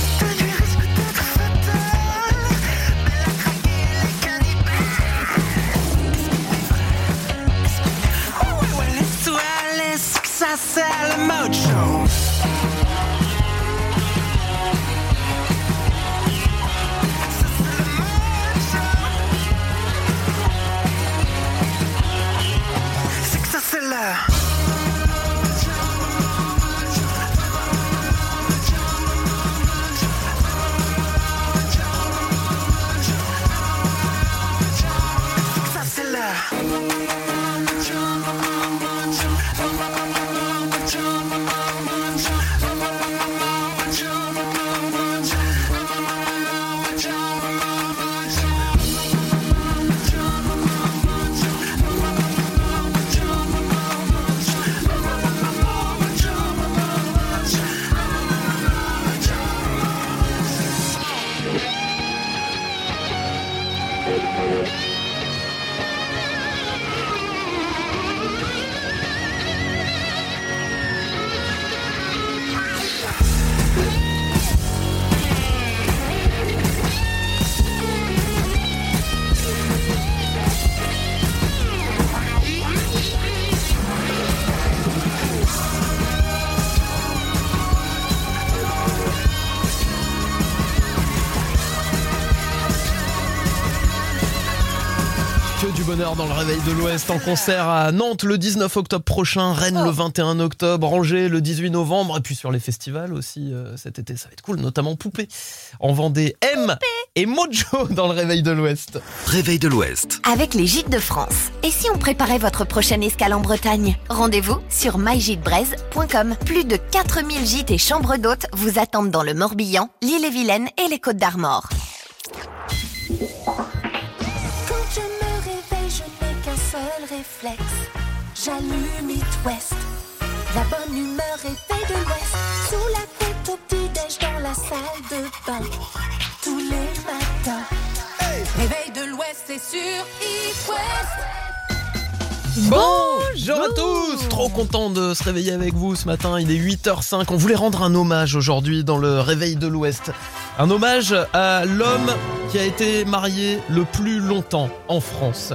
Dans le réveil de l'Ouest en concert à Nantes le 19 octobre prochain, Rennes le 21 octobre, Angers le 18 novembre et puis sur les festivals aussi euh, cet été ça va être cool, notamment Poupée en Vendée, M et Mojo dans le réveil de l'Ouest. Réveil de l'Ouest. Avec les gîtes de France. Et si on préparait votre prochaine escale en Bretagne? Rendez-vous sur mygitebreeze.com. Plus de 4000 gîtes et chambres d'hôtes vous attendent dans le Morbihan, l'île-et-Vilaine et les Côtes d'Armor. La bonne humeur est faite de l'Ouest. Sous la couette au petit-déj dans la salle de bain. Tous les matins. Réveil de l'Ouest, c'est sur It West. Bonjour à tous Trop content de se réveiller avec vous ce matin, il est 8h05. On voulait rendre un hommage aujourd'hui dans le réveil de l'Ouest. Un hommage à l'homme qui a été marié le plus longtemps en France.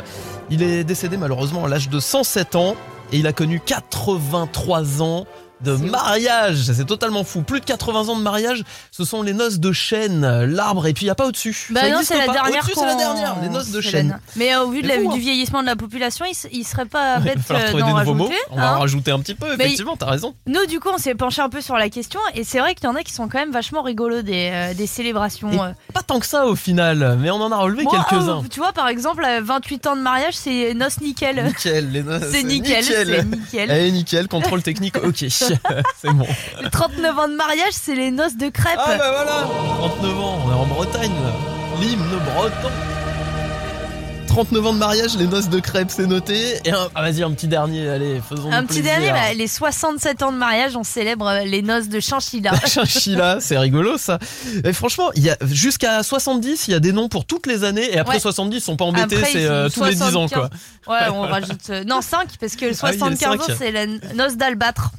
Il est décédé malheureusement à l'âge de 107 ans et il a connu 83 ans de mariage. C'est totalement fou. Plus de 80 ans de mariage, ce sont les noces de chêne, l'arbre et puis il n'y a pas au-dessus. Bah Ça non, c'est la pas. dernière. Au-dessus, c'est la dernière, les noces de la chêne. Mais au vu de la- hein. du vieillissement de la population, il, il serait pas bête euh, d'en nouveaux mots. rajouter. On va en hein. rajouter un petit peu, effectivement, t'as raison. Nous, du coup, on s'est penché un peu sur la question et c'est vrai qu'il y en a qui sont quand même vachement rigolos des, euh, des célébrations. Euh. Pas tant que ça au final, mais on en a relevé quelques-uns. tu vois, par exemple, euh, 28 ans de mariage, c'est noces nickel. Nickel, les noces. C'est nickel, c'est nickel. Allez, nickel, contrôle technique, ok. c'est bon. 39 ans de mariage, c'est les noces de crêpes. Ah bah voilà 39 ans, on est en Bretagne là. L'hymne breton. 39 ans de mariage, les noces de crêpes, c'est noté. Et un, ah vas-y, un petit dernier, allez, faisons Un petit dernier, bah, les 67 ans de mariage, on célèbre euh, les noces de chinchilla. Chinchilla, c'est rigolo ça. Et franchement, il y a jusqu'à 70, il y a des noms pour toutes les années et après Ouais. 70, ils sont pas embêtés, Après, c'est euh, tous les 10 ans quoi. 75. Ouais, on rajoute. euh, non, 5, parce que le Ah oui, il y a le 75 ans, c'est la noce d'albâtre.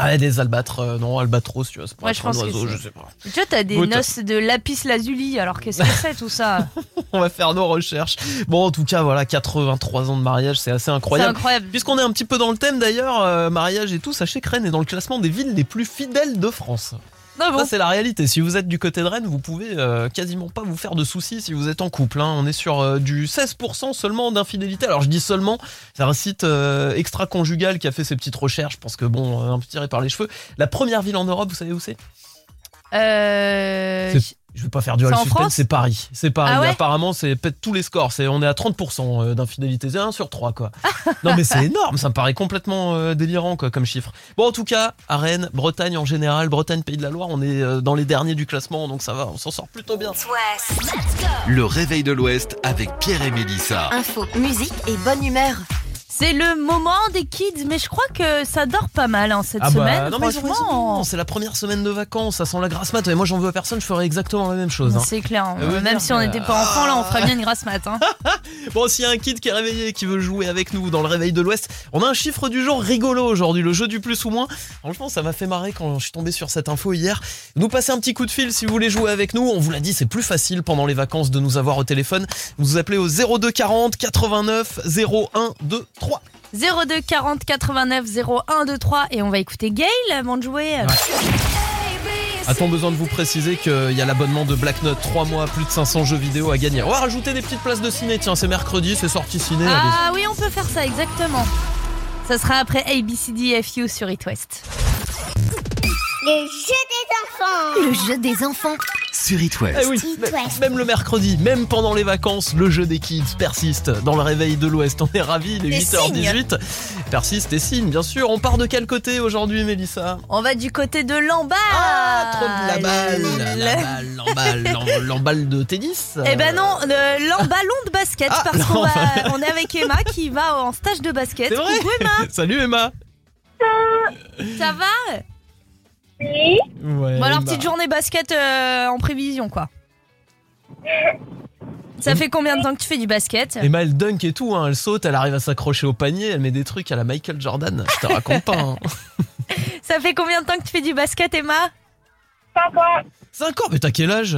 Ah, des albâtres, euh, non, albatros, tu vois, c'est pas Ouais, je un pense que oiseau, c'est- je sais pas. Tu vois, t'as des Écoute. noces de lapis lazuli, alors qu'est-ce que c'est tout ça On va faire nos recherches. Bon, en tout cas, voilà, 83 ans de mariage, c'est assez incroyable. C'est incroyable. Puisqu'on est un petit peu dans le thème d'ailleurs, euh, mariage et tout, sachez que Rennes est dans le classement des villes les plus fidèles de France. Ah bon Ça, c'est la réalité. Si vous êtes du côté de Rennes, vous pouvez euh, quasiment pas vous faire de soucis si vous êtes en couple. hein. On est sur euh, du 16% seulement d'infidélité. Alors, je dis seulement, c'est un site euh, extra-conjugal qui a fait ses petites recherches. Je pense que, bon, un peu tiré par les cheveux. La première ville en Europe, vous savez où c'est? Euh. C'est- Je vais pas faire du C'est hall en suspense, c'est Paris. C'est Paris. Ah ouais Apparemment, c'est pète tous les scores. C'est, on est à 30% euh, d'infidélité. C'est 1 sur 3, quoi. non, mais c'est énorme. Ça me paraît complètement euh, délirant, quoi, comme chiffre. Bon, en tout cas, à Rennes, Bretagne en général, Bretagne, Pays de la Loire, on est euh, dans les derniers du classement. Donc ça va, on s'en sort plutôt bien. Le réveil de l'Ouest avec Pierre et Mélissa. Info, musique et bonne humeur. C'est le moment des kids, mais je crois que ça dort pas mal hein, cette Ah bah, semaine. non, franchement. c'est la première semaine de vacances, ça sent la grasse mat. Et moi, j'en veux à personne, je ferais exactement la même chose. hein. C'est clair. hein. Veut Même si on n'était pas enfant, là, on ferait bien une grasse mat. hein. Bon, s'il y a un kid qui est réveillé, qui veut jouer avec nous dans le réveil de l'Ouest, on a un chiffre du jour rigolo aujourd'hui, le jeu du plus ou moins. Franchement, ça m'a fait marrer quand je suis tombé sur cette info hier. Nous passez un petit coup de fil si vous voulez jouer avec nous. On vous l'a dit, c'est plus facile pendant les vacances de nous avoir au téléphone. Vous appelez au 02 40 89 01 2 3. 02 40 89 01 23 et on va écouter Gail avant de jouer. A-t-on besoin de vous préciser qu'il y a l'abonnement de Black Note 3 mois, plus de 500 jeux vidéo à gagner? On va rajouter des petites places de ciné, tiens, c'est mercredi, c'est sorti ciné. Ah oui, on peut faire ça exactement. Ça sera après ABCDFU sur It West. Le jeu des enfants. Le jeu des enfants. Sur It West. Eh oui, même, le mercredi, même pendant les vacances, le jeu des kids persiste dans le réveil de l'Ouest. On est ravis, il est Et 8h18. Persiste et signe, bien sûr. On part de quel côté aujourd'hui, Mélissa? On va du côté de l'emballe. Ah, trop de la balle, la balle, l'emballe, l'em- l'emballe de tennis. Eh ben non, le- l'emballon de basket Ah, parce qu'on on est avec Emma qui va en stage de basket. Coucou Emma, Salut Emma. ça va? Oui. Ouais, Bon alors Emma. petite journée basket euh, en prévision quoi. Ça fait combien de temps que tu fais du basket? Emma, elle dunk et tout, hein. elle saute, elle arrive à s'accrocher au panier, elle met des trucs à la Michael Jordan. Je te raconte pas. Hein. Ça fait combien de temps que tu fais du basket Emma? 5 ans. 5 ans, mais t'as quel âge?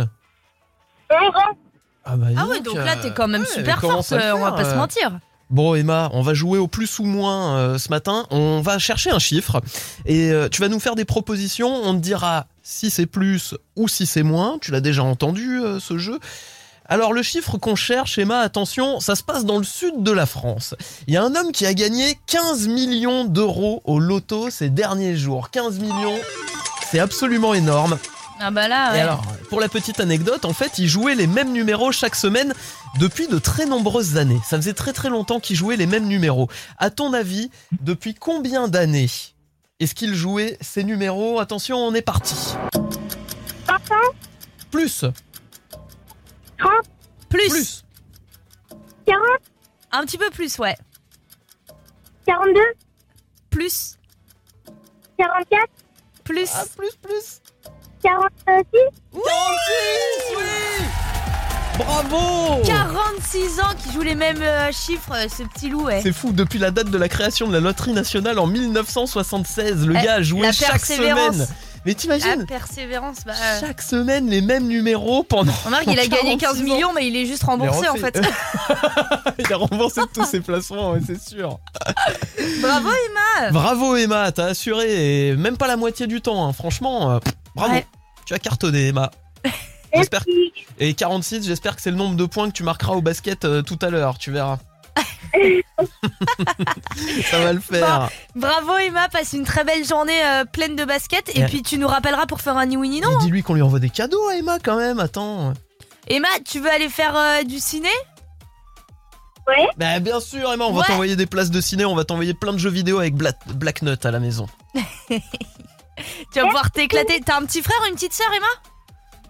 11 ans. Ah, bah, Ah ouais donc là euh, t'es quand même ouais, super forte, euh, on va pas se euh. mentir. Bon Emma, on va jouer au plus ou moins euh, ce matin. On va chercher un chiffre et euh, tu vas nous faire des propositions. On te dira si c'est plus ou si c'est moins. Tu l'as déjà entendu euh, ce jeu. Alors le chiffre qu'on cherche, Emma, attention, ça se passe dans le sud de la France. Il y a un homme qui a gagné 15 millions d'euros au loto ces derniers jours. 15 millions, c'est absolument énorme. Ah bah là Et alors, pour la petite anecdote, en fait, il jouait les mêmes numéros chaque semaine depuis de très nombreuses années. Ça faisait très très longtemps qu'il jouait les mêmes numéros. À ton avis, depuis combien d'années est-ce qu'il jouait ces numéros? Attention, on est parti. Plus. 30. Plus. Plus. 40. Un petit peu plus ouais. 42. Plus. 44. Plus. Ah, plus, plus. 46. 46, oui Bravo 46 ans qui joue les mêmes euh, chiffres, euh, ce petit loup ouais. C'est fou, depuis la date de la création de la loterie nationale en 1976, le Eh, gars a joué la chaque persévérance. semaine. Mais La t'imagines persévérance, bah. euh, Chaque semaine les mêmes numéros pendant. Remarque, il a gagné 15 46 ans. millions, mais il est juste remboursé en fait. il a remboursé tous ses placements, ouais, c'est sûr. Bravo Emma Bravo Emma, t'as assuré et même pas la moitié du temps. hein. Franchement, euh, pff, bravo. Ouais. Tu as cartonné Emma. J'espère que- Et 46, j'espère que c'est le nombre de points que tu marqueras au basket euh, tout à l'heure, tu verras. Ça va le faire. Bravo Emma, passe une très belle journée euh, pleine de basket et Ouais. puis tu nous rappelleras pour faire un ni oui ni non. dis-lui qu'on lui envoie des cadeaux à Emma quand même, attends. Emma, tu veux aller faire euh, du ciné? Ouais. Bah bien sûr Emma, on va t'envoyer des places de ciné, on va t'envoyer plein de jeux vidéo avec Bla- Black Nut à la maison. Tu vas pouvoir t'éclater. T'as un petit frère ou une petite sœur Emma?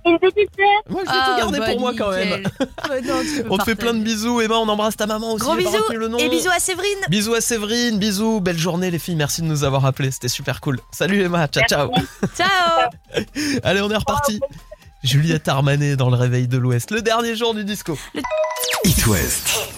Une petite sœur. Moi je vais Ah, tout garder bah, pour moi quand même. non, tu peux On te fait partager. plein de bisous Emma, on embrasse ta maman aussi. Gros j'ai pas bisous retenu le nom. et bisous à Séverine. Bisous à Séverine, bisous, belle journée les filles, merci de nous avoir appelés, c'était super cool. Salut Emma, ciao ciao. Ciao Allez, on est reparti. Juliette Armanet dans le réveil de l'Ouest, le dernier jour du disco. It West.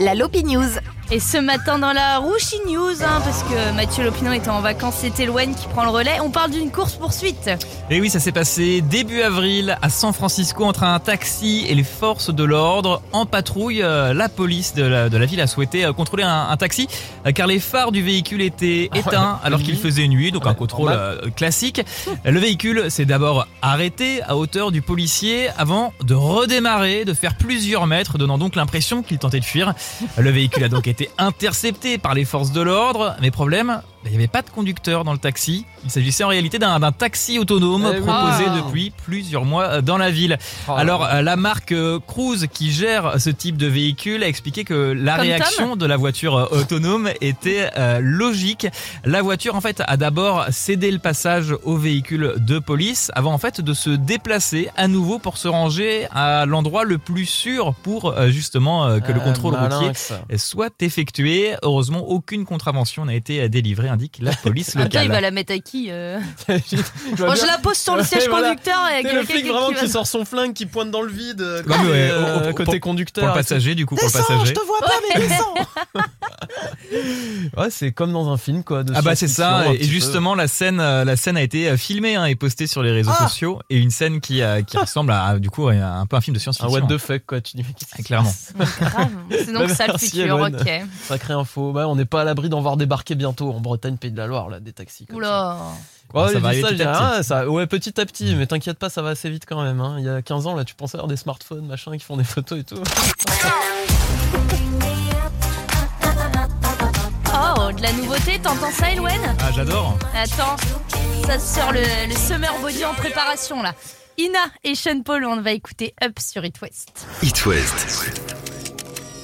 La Lopi News. Et ce matin dans la Rouchi News, hein, parce que Mathieu Lopinon était en vacances, c'est Eloane qui prend le relais. On parle d'une course poursuite. Et oui, ça s'est passé début avril à San Francisco entre un taxi et les forces de l'ordre en patrouille. Euh, La police de la, de la ville a souhaité euh, contrôler un, un taxi euh, car les phares du véhicule étaient Ah éteints alors qu'il faisait nuit, donc Ah un ouais, contrôle classique. Le véhicule s'est d'abord arrêté à hauteur du policier avant de redémarrer, de faire plusieurs mètres, donnant donc l'impression qu'il tentait de fuir. Le véhicule a donc été intercepté par les forces de l'ordre, mais problème, il n'y avait pas de conducteur dans le taxi. Il s'agissait en réalité d'un d'un taxi autonome Eh proposé Ah. depuis plusieurs mois euh, dans la ville. Oh Alors euh, la marque euh, Cruise qui gère ce type de véhicule a expliqué que la Comme réaction Tom de la voiture autonome était euh, logique. La voiture en fait a d'abord cédé le passage au véhicule de police avant en fait de se déplacer à nouveau pour se ranger à l'endroit le plus sûr pour justement euh, que le Ah, contrôle routier soit effectué. Heureusement, aucune contravention n'a été délivrée, indique la police Attends, il va locale. la mettre à qui euh Je Moi, je la pose sur le siège voilà. conducteur et avec le flic quelqu'un vraiment qui sort son flingue, qui pointe dans le vide, euh, mais, euh, côté pour- conducteur. Pour le passager, du coup, pour le Descends, passager. je te vois pas, mais descends Ouais, c'est comme dans un film quoi. de Ah bah c'est ça un et peu. justement la scène la scène a été filmée hein, et postée sur les réseaux Ah sociaux et une scène qui qui ressemble à du coup à un peu un film de Un science-fiction. what the fuck quoi, tu dis mais Clairement. Grave. C'est donc Bah, ça le futur, ok. Sacrée info. Bah, on n'est pas à l'abri d'en voir débarquer bientôt en Bretagne, Pays de la Loire, là, des taxis. comme Oula. Ouais, Ça j'ai va dit aller ça, petit j'ai dit, à petit. ah, ça, ouais, petit à petit, mais t'inquiète pas, ça va assez vite quand même. hein. Il y a 15 ans, là, tu pensais avoir des smartphones, machin, qui font des photos et tout. Oh, de la nouveauté, t'entends ça, Elouen Ah j'adore. Attends, ça sort le, le Summer Body en préparation là. Ina et Sean Paul, on va écouter Up sur It West. It West.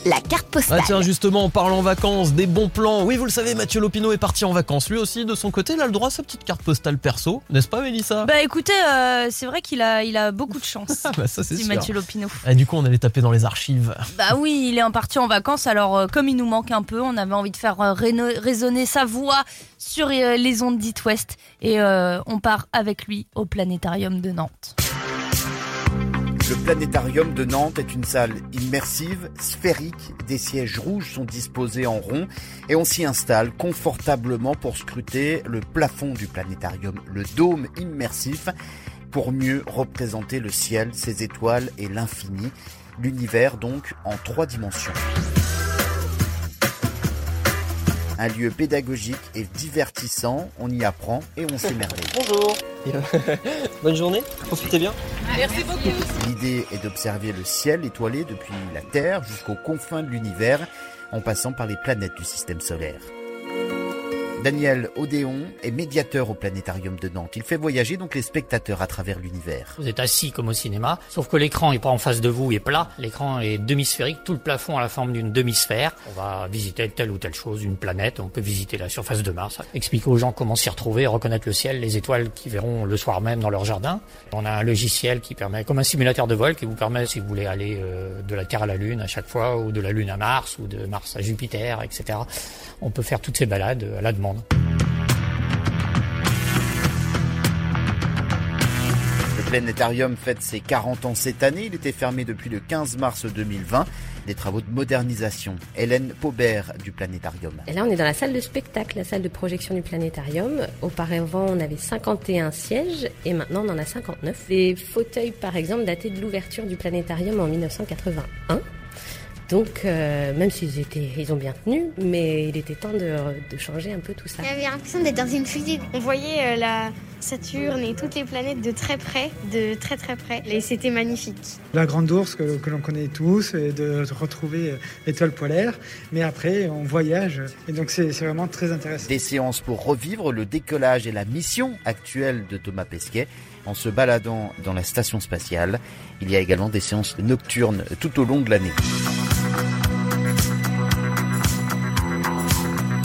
La carte postale. Ah tiens, justement, en parlant vacances, des bons plans. Oui, vous le savez, Mathieu Lopino est parti en vacances. Lui aussi, de son côté, il a le droit à sa petite carte postale perso, n'est-ce pas, Mélissa? Bah écoutez, euh, c'est vrai qu'il a, il a beaucoup de chance. Bah, ça, c'est. Mathieu Lopino. Ah, du coup, on allait taper dans les archives. Bah oui, il est en parti en vacances, alors euh, comme il nous manque un peu, on avait envie de faire euh, résonner sa voix sur euh, les ondes d'It West. Et euh, on part avec lui au planétarium de Nantes. Le planétarium de Nantes est une salle immersive, sphérique. Des sièges rouges sont disposés en rond et on s'y installe confortablement pour scruter le plafond du planétarium, le dôme immersif, pour mieux représenter le ciel, ses étoiles et l'infini. L'univers donc en trois dimensions. Un lieu pédagogique et divertissant, on y apprend et on s'émerveille. Bonjour. Bonne journée. Profitez bien. Merci beaucoup. L'idée est d'observer le ciel étoilé depuis la Terre jusqu'aux confins de l'univers, en passant par les planètes du système solaire. Daniel Odéon est médiateur au planétarium de Nantes. Il fait voyager donc les spectateurs à travers l'univers. Vous êtes assis comme au cinéma, sauf que l'écran est pas en face de vous, il est plat. L'écran est demi-sphérique, tout le plafond a la forme d'une demi-sphère. On va visiter telle ou telle chose, une planète, on peut visiter la surface de Mars, expliquer aux gens comment s'y retrouver, reconnaître le ciel, les étoiles qu'ils verront le soir même dans leur jardin. On a un logiciel qui permet, comme un simulateur de vol, qui vous permet, si vous voulez aller euh, de la Terre à la Lune à chaque fois, ou de la Lune à Mars, ou de Mars à Jupiter, etc. On peut faire toutes ces balades euh, à la demande. Le planétarium fête ses 40 ans cette année. Il était fermé depuis le 15 mars 2020. Des travaux de modernisation. Hélène Paubert du planétarium. Et là, on est dans la salle de spectacle, la salle de projection du planétarium. Auparavant, on avait 51 sièges et maintenant, on en a 59. Les fauteuils, par exemple, dataient de l'ouverture du planétarium en 1981. Donc, euh, même s'ils étaient, ils ont bien tenu, mais il était temps de, changer un peu tout ça. J'avais l'impression d'être dans une fusée. On voyait euh, la Saturne et toutes les planètes de très près, de très très près. Et c'était magnifique. La grande ours que, que l'on connaît tous, et de retrouver euh, l'étoile polaire. Mais après, on voyage, et donc c'est c'est vraiment très intéressant. Des séances pour revivre le décollage et la mission actuelle de Thomas Pesquet en se baladant dans la station spatiale. Il y a également des séances nocturnes tout au long de l'année.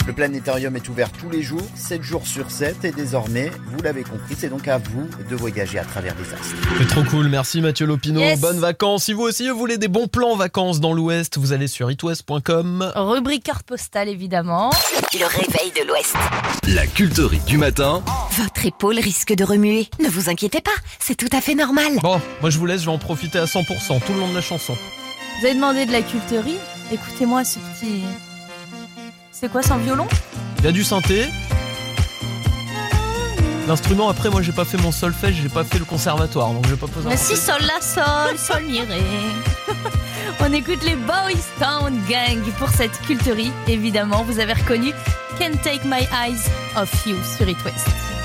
Le planétarium est ouvert tous les jours, 7 jours sur 7 et désormais, vous l'avez compris, c'est donc à vous de voyager à travers les astres. C'est trop cool, merci Mathieu Lopino. Yes. Bonnes vacances. Si vous aussi vous voulez des bons plans vacances dans l'Ouest, vous allez sur itwest.com. Rubrique carte postale évidemment. Le réveil de l'Ouest. La culterie du matin. Votre épaule risque de remuer. Ne vous inquiétez pas, c'est tout à fait normal. Bon, moi je vous laisse, je vais en profiter à 100% tout le long de la chanson. Vous avez demandé de la culterie? Écoutez-moi ce petit. C'est quoi, c'est un violon? Il y a du synthé. L'instrument, après, moi j'ai pas fait mon solfège, j'ai pas fait le conservatoire, donc je vais pas poser Mais si, sol, la, sol, sol, mi, ré. On écoute les Boys Town Gang pour cette culterie. Évidemment, vous avez reconnu Can't Take My Eyes Off You sur It West.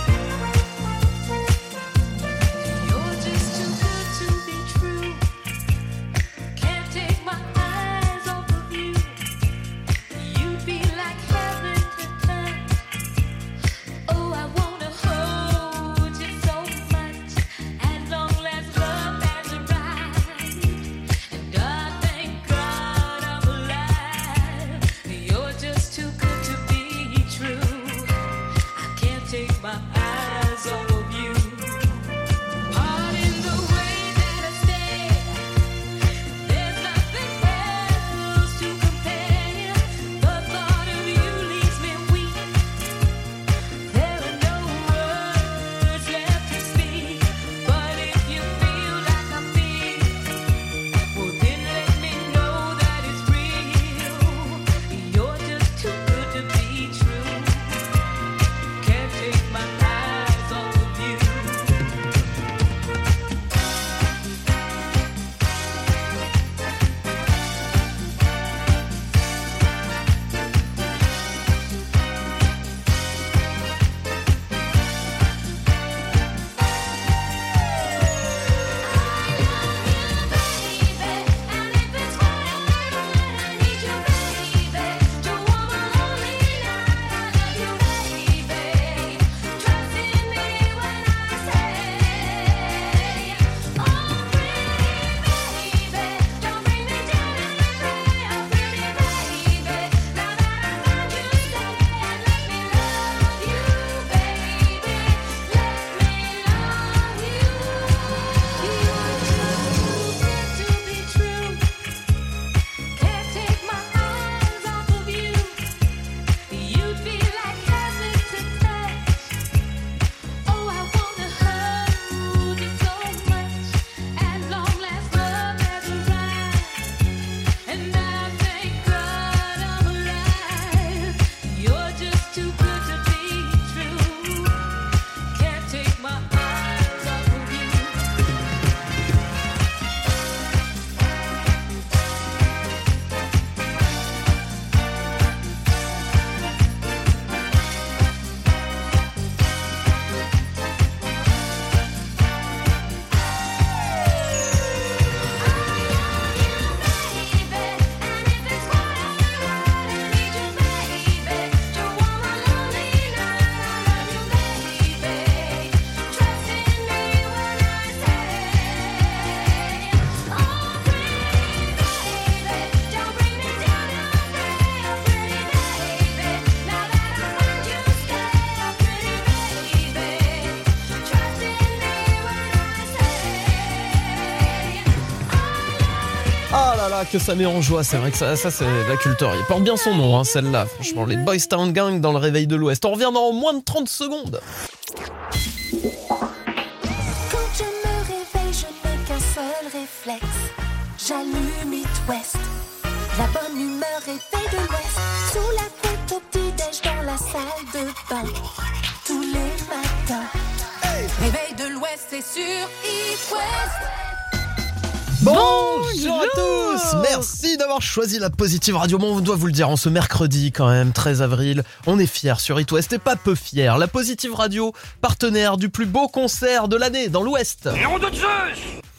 Que ça met en joie, c'est vrai que ça, ça c'est la culture. Il porte bien son nom, hein, celle-là. Franchement, les Boys Town Gang dans le réveil de l'Ouest. On revient dans moins de 30 secondes. Merci d'avoir choisi la Positive Radio. Bon, on doit vous le dire, en ce mercredi quand même, 13 avril, on est fiers sur It West et pas peu fiers. La Positive Radio, partenaire du plus beau concert de l'année dans l'Ouest.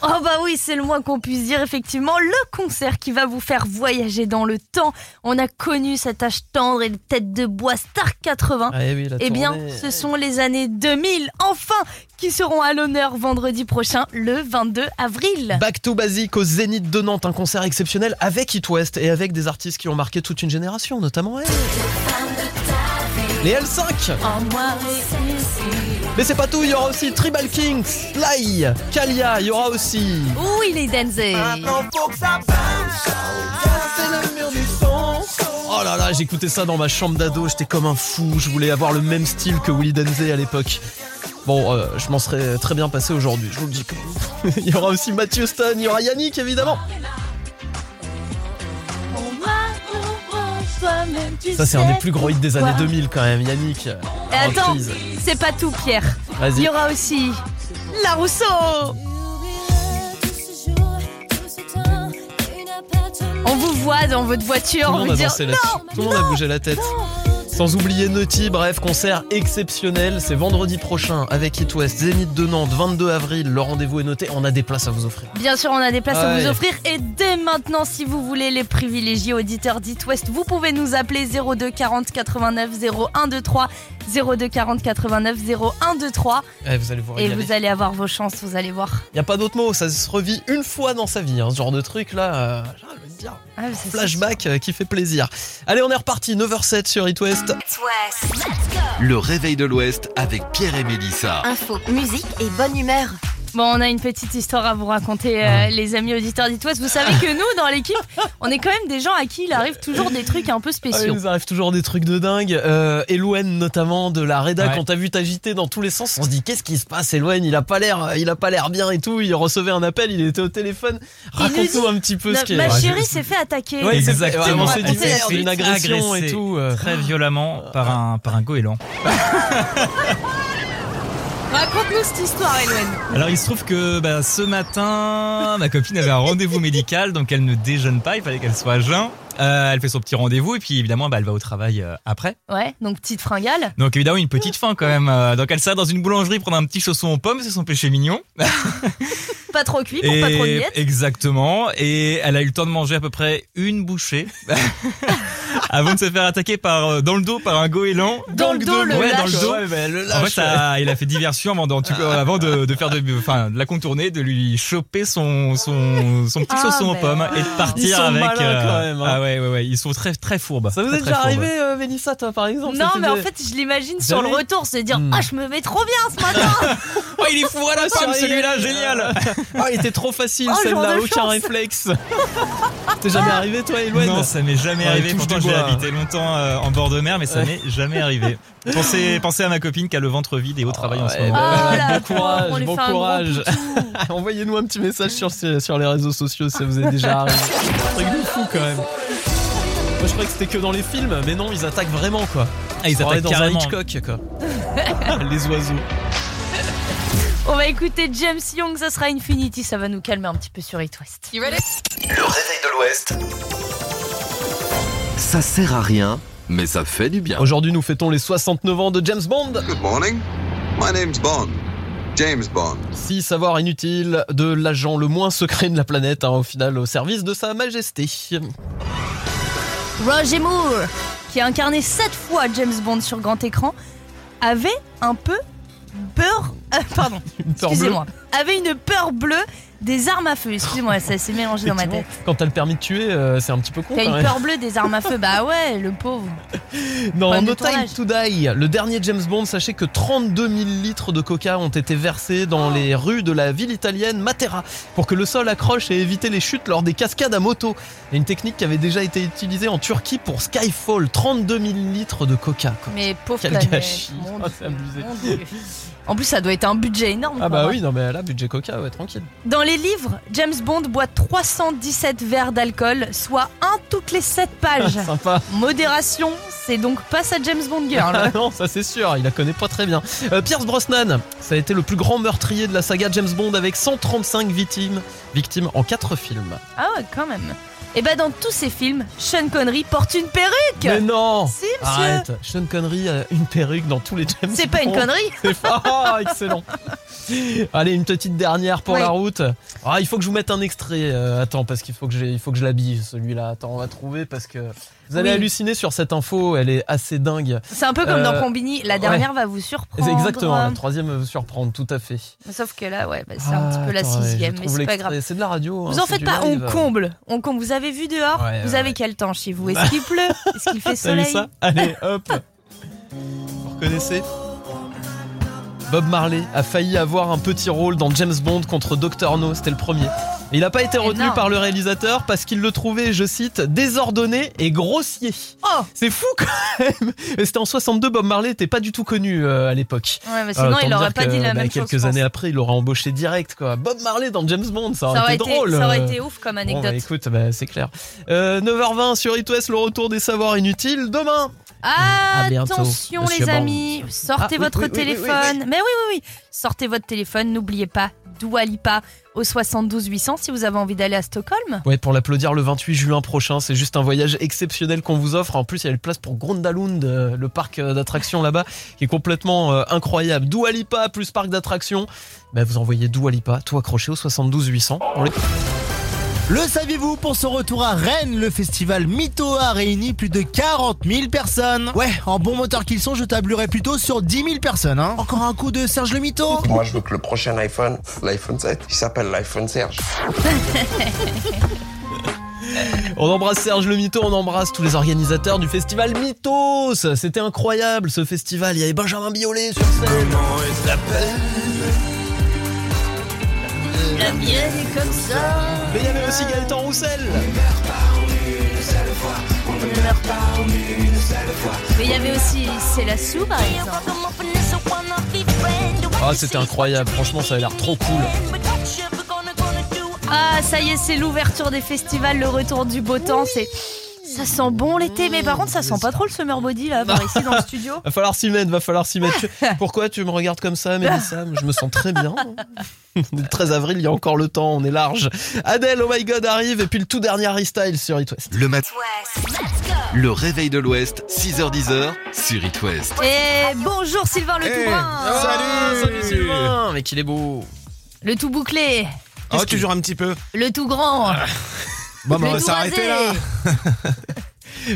Oh bah oui, c'est le moins qu'on puisse dire effectivement. Le concert qui va vous faire voyager dans le temps. On a connu cet âge tendre et les têtes de bois Star 80. Ah eh oui, eh bien, ce sont les années 2000, enfin, qui seront à l'honneur vendredi prochain, le 22 avril. Back to Basic au Zénith de Nantes, un concert exceptionnel avec It West et avec des artistes qui ont marqué toute une génération, notamment elle. Les L5 Mais c'est pas tout, il y aura aussi Tribal King, Sly, Kalia, il y aura aussi... Oui, les Denzel. Oh là là, j'écoutais ça dans ma chambre d'ado, j'étais comme un fou, je voulais avoir le même style que Willy Denzey à l'époque. Bon, euh, je m'en serais très bien passé aujourd'hui, je vous le dis comme il y aura aussi Mathieu Stone, il y aura Yannick évidemment. Ça c'est un des plus gros hits des années 2000 quand même, Yannick. Et attends, c'est pas tout, Pierre. Vas-y. Il y aura aussi La Rousseau. On vous voit dans votre voiture, Tout on vous non, Tout le monde a bougé la tête. Sans oublier Naughty, bref, concert exceptionnel. C'est vendredi prochain avec It West, Zénith de Nantes, 22 avril. Le rendez-vous est noté. On a des places à vous offrir. Bien sûr, on a des places à vous offrir et dès maintenant, si vous voulez les privilégiés auditeurs d'It West, vous pouvez nous appeler 02 40 89 01 23 02 40 89 01 23 Eh, vous allez vous et vous allez avoir vos chances, vous allez voir. Y a pas d'autre mot, ça se revit une fois dans sa vie, hein, ce genre de truc là. euh, dire. Ah, Flashback euh, qui fait plaisir. Allez, on est reparti, 9h07 sur It West. Le réveil de l'Ouest avec Pierre et Mélissa. Info, musique et bonne humeur. Bon, on a une petite histoire à vous raconter, Ah. euh, les amis auditeurs d'It West. Vous savez que nous, dans l'équipe, on est quand même des gens à qui il arrive toujours des trucs un peu Ah, il spéciaux. nous arrive toujours des trucs de dingue. Euh, Elouen notamment de la Reda, Ouais. quand t'as vu t'agiter dans tous les sens, on se dit qu'est-ce qui se passe Elouen Il a pas l'air, il a pas l'air bien et tout. Il recevait un appel, il était au téléphone. Il nous Raconte-nous un petit peu ce Ma- qui est. Ma chérie s'est fait attaquer. Ouais, c'est- Exactement. fait une agression et tout. euh. Très violemment par un, par un goéland. Raconte-nous cette histoire, Eloane. Alors il se trouve que bah, ce matin, ma copine avait un rendez-vous médical, donc elle ne déjeune pas, il fallait qu'elle soit à jeun. Euh, elle fait son petit rendez-vous et puis évidemment bah, elle va au travail euh, après. Ouais, donc petite fringale. Donc évidemment une petite faim quand même. Euh, Donc elle s'arrête dans une boulangerie prendre un petit chausson aux pommes, c'est son péché mignon. Pas trop cuit pour pas trop de Et- miettes. exactement. Et elle a eu le temps de manger à peu près une bouchée avant de se faire attaquer par euh, dans le dos par un goéland. Dans le dos, le ouais, lâche. dans le dos. Ouais, mais le En fait, ça- il a fait diversion avant, de, de faire de, enfin, de la contourner, de lui choper son, son, son petit Ah, chausson aux pommes et de Ils partir sont avec. malins, quand même, hein. Ah ouais, ouais, ouais. Ils sont très, très fourbes. Ça vous Très, est déjà arrivé, euh, Mélissa, toi par exemple Non, mais en fait, je l'imagine sur le retour, se dire Hmm. Ah, je me mets trop bien ce matin Oh, il est fou à la celui-là, génial. Ah, il était trop facile Oh, jour celle-là, aucun réflexe. T'es jamais arrivé toi, Elouen Non, ça m'est jamais Ouais, arrivé. touche Pourtant, j'ai habité longtemps euh, en bord de mer, mais ça Ouais. m'est jamais arrivé. Pensez, pensez à ma copine qui a le ventre vide et au travail en ce moment. Ah, ouais, la bon courage, on bon courage. Envoyez-nous un petit message sur, sur les réseaux sociaux si ça vous est déjà arrivé. Un truc de fou quand même. Moi je croyais que c'était que dans les films, mais non, ils attaquent vraiment quoi. Ah, ils attaquent dans carrément. un Hitchcock quoi. les oiseaux. On va écouter James Young, ça sera Infinity, ça va nous calmer un petit peu sur It West. Le réveil de l'Ouest. Ça sert à rien, mais ça fait du bien. Aujourd'hui nous fêtons les 69 ans de James Bond. Good morning. My name's Bond. James Bond. Si savoir inutile de l'agent le moins secret de la planète, hein, au final au service de sa majesté. Roger Moore, qui a incarné sept fois James Bond sur grand écran, avait un peu peur. euh, pardon, Une peur excusez-moi. Avait une peur bleue Des armes à feu, excusez-moi, ça s'est mélangé dans ma tête. Quand t'as le permis de tuer, euh, c'est un petit peu con. T'as une peur bleue des armes à feu, bah ouais, le pauvre. Dans Problème No Time to Die, le dernier James Bond, sachez que 32 000 litres de coca ont été versés dans Oh. les rues de la ville italienne Matera pour que le sol accroche et éviter les chutes lors des cascades à moto. Et une technique qui avait déjà été utilisée en Turquie pour Skyfall. 32 000 litres de coca. quoi. Mais pauvre Quel planète, gâchis. mon Dieu, En plus, ça doit être un budget énorme. Ah quoi. bah oui, non mais là, budget coca, ouais, tranquille. Dans les livres, James Bond boit 317 verres d'alcool, soit un toutes les 7 pages. Sympa. Modération, c'est donc pas sa James Bond girl. Ah non, ça c'est sûr, il la connaît pas très bien. Euh, Pierce Brosnan, ça a été le plus grand meurtrier de la saga James Bond avec 135 victimes, victimes en 4 films. Ah ouais, quand même. Et bah dans tous ces films, Sean Connery porte une perruque. Mais non Si, monsieur. Arrête, Sean Connery a une perruque dans tous les James C'est pas une connerie. C'est pas Ah, excellent. Allez, une petite dernière pour Oui. la route. Ah, il faut que je vous mette un extrait. euh, attends, parce qu'il faut que il faut que je l'habille celui-là. Attends, on va trouver parce que vous allez Oui. halluciner sur cette info. Elle est assez dingue. C'est un peu comme dans Euh, Combini, la dernière va vous surprendre. Exactement, la troisième va vous surprendre, tout à fait. Sauf que là, ouais, bah, c'est un Ah, petit peu la attends, ouais, sixième, je mais c'est pas grave. C'est de la radio. Vous hein, en faites pas, on comble. On comble. Vous avez vu dehors Ouais, Vous ouais, avez quel temps chez vous Est-ce qu'il pleut Est-ce qu'il fait vu soleil ça Allez, hop. Vous reconnaissez Bob Marley a failli avoir un petit rôle dans James Bond contre Dr No, c'était le premier. Il n'a pas été retenu Énorme. par le réalisateur parce qu'il le trouvait, je cite, désordonné et grossier. Oh C'est fou quand même Et C'était en 62, Bob Marley n'était pas du tout connu euh, à l'époque. Ouais, mais sinon, autant il dire aurait pas que, dit la bah, même chose, Quelques années après, il aurait embauché direct quoi. Bob Marley dans James Bond, ça aurait, Ça aurait été été- drôle. ça aurait euh. été ouf comme Bon, anecdote. bah, écoute, bah, c'est clair. Euh, 9h20 sur It West, le retour des savoirs inutiles demain. Bientôt, Attention Monsieur les Bond. amis, sortez Ah, votre oui, oui, oui, oui, téléphone. oui. Mais oui, oui, oui. Sortez votre téléphone, n'oubliez pas Dua Lipa au 72 800 si vous avez envie d'aller à Stockholm. Ouais, pour l'applaudir le 28 juin prochain, c'est juste un voyage exceptionnel qu'on vous offre. En plus, il y a une place pour Grondalund, euh, le parc euh, d'attractions là-bas, qui est complètement euh, incroyable. Dua Lipa plus parc d'attractions. Bah, vous envoyez Dua Lipa, tout accroché au 72 800. On les- Le saviez-vous pour son retour à Rennes, le festival Mytho a réuni plus de 40 000 personnes. Ouais, en bon moteur qu'ils sont, je tablerai plutôt sur 10 000 personnes. Hein. Encore un coup de Serge le Mytho Moi, je veux que le prochain iPhone, l'iPhone 7, il s'appelle l'iPhone Serge. On embrasse Serge le Mytho, on embrasse tous les organisateurs du festival Mythos. C'était incroyable ce festival. Il y avait Benjamin Biolay sur scène. Comment il s'appelle La mienne est comme ça. Mais il y avait aussi Gaëtan Roussel. Mais il y avait aussi C'est la sou par exemple. Ah, c'était incroyable. Franchement, ça a l'air trop cool. Ah, ça y est, c'est l'ouverture des festivals, le retour du beau temps. C'est. Ça sent bon l'été, mais par contre, ça sent pas trop le summer body là, par ici dans le studio. Va falloir s'y mettre, va falloir s'y mettre. Pourquoi tu me regardes comme ça, Mélissa Je me sens très bien. Le 13 avril, il y a encore le temps, on est large. Adèle, oh my god, arrive. Et puis le tout dernier Harry Styles sur It West. Le matin. Le réveil de l'Ouest, 6h10 sur It West. Et bonjour Sylvain le tout brun. Ah, salut Sylvain Mais qu'il est beau Le tout bouclé. Oh, toujours un petit peu. Le tout grand. Bon, bah, on va s'arrêter là.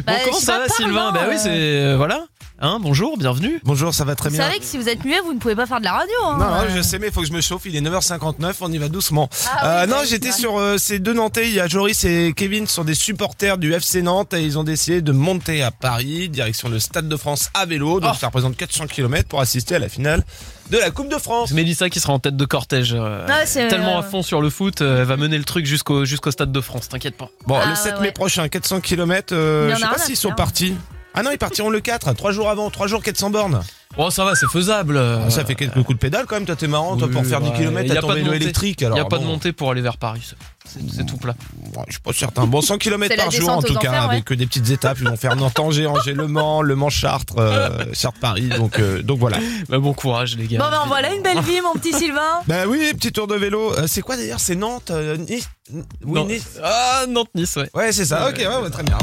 Bah, Bon, comment ça va, Sylvain? Hein, Bah oui, euh. c'est. euh, voilà. Hein, bonjour, bienvenue. Bonjour, ça va très Vous bien. savez que si vous êtes muet, vous ne pouvez pas faire de la radio. Hein. Non, non, je sais, mais il faut que je me chauffe. Il est 9h59, on y va doucement. Ah oui, Euh, non, oui, j'étais c'est sur euh, ces deux Nantais. Il y a Joris et Kevin, ce sont des supporters du FC Nantes et ils ont décidé de monter à Paris, direction le Stade de France à vélo. Donc Oh. ça représente 400 km pour assister à la finale de la Coupe de France. C'est Mélissa qui sera en tête de cortège. euh, Ah, c'est- tellement euh, à fond sur le foot, euh, elle va mener le truc jusqu'au jusqu'au Stade de France, t'inquiète pas. Bon, Ah, le ouais, 7 ouais. mai prochain, 400 km. Il y en je a sais rien pas à s'ils sont faire. partis. Ah non, ils partiront le 4, 3 jours avant, 3 jours 400 bornes. Bon, ça va, c'est faisable. euh, Ah, ça fait quelques coups de pédale quand même, toi t'es marrant, toi oui, pour faire 10 ouais. km Y a à ton pas de vélo électrique. Il n'y a pas de montée pour aller vers Paris, c'est- tout plat. Ouais, je suis pas certain. Bon, 100 km par jour en tout cas, enfers, ouais. avec euh, des petites étapes. Ils vont faire Nantes-Angers, Angers-Le Mans, Le Mans-Chartres, euh, Chartres-Paris. Donc, euh, donc voilà. Bah, bon courage, les gars. Bon, ben voilà une belle vie, mon petit Sylvain. Bah oui, petit tour de vélo. Euh, c'est quoi d'ailleurs? C'est Nantes euh, Nice Oui, Non. Nice. Ah, Nantes-Nice, ouais. Ouais, c'est ça. Ok, ouais, ouais, très bien.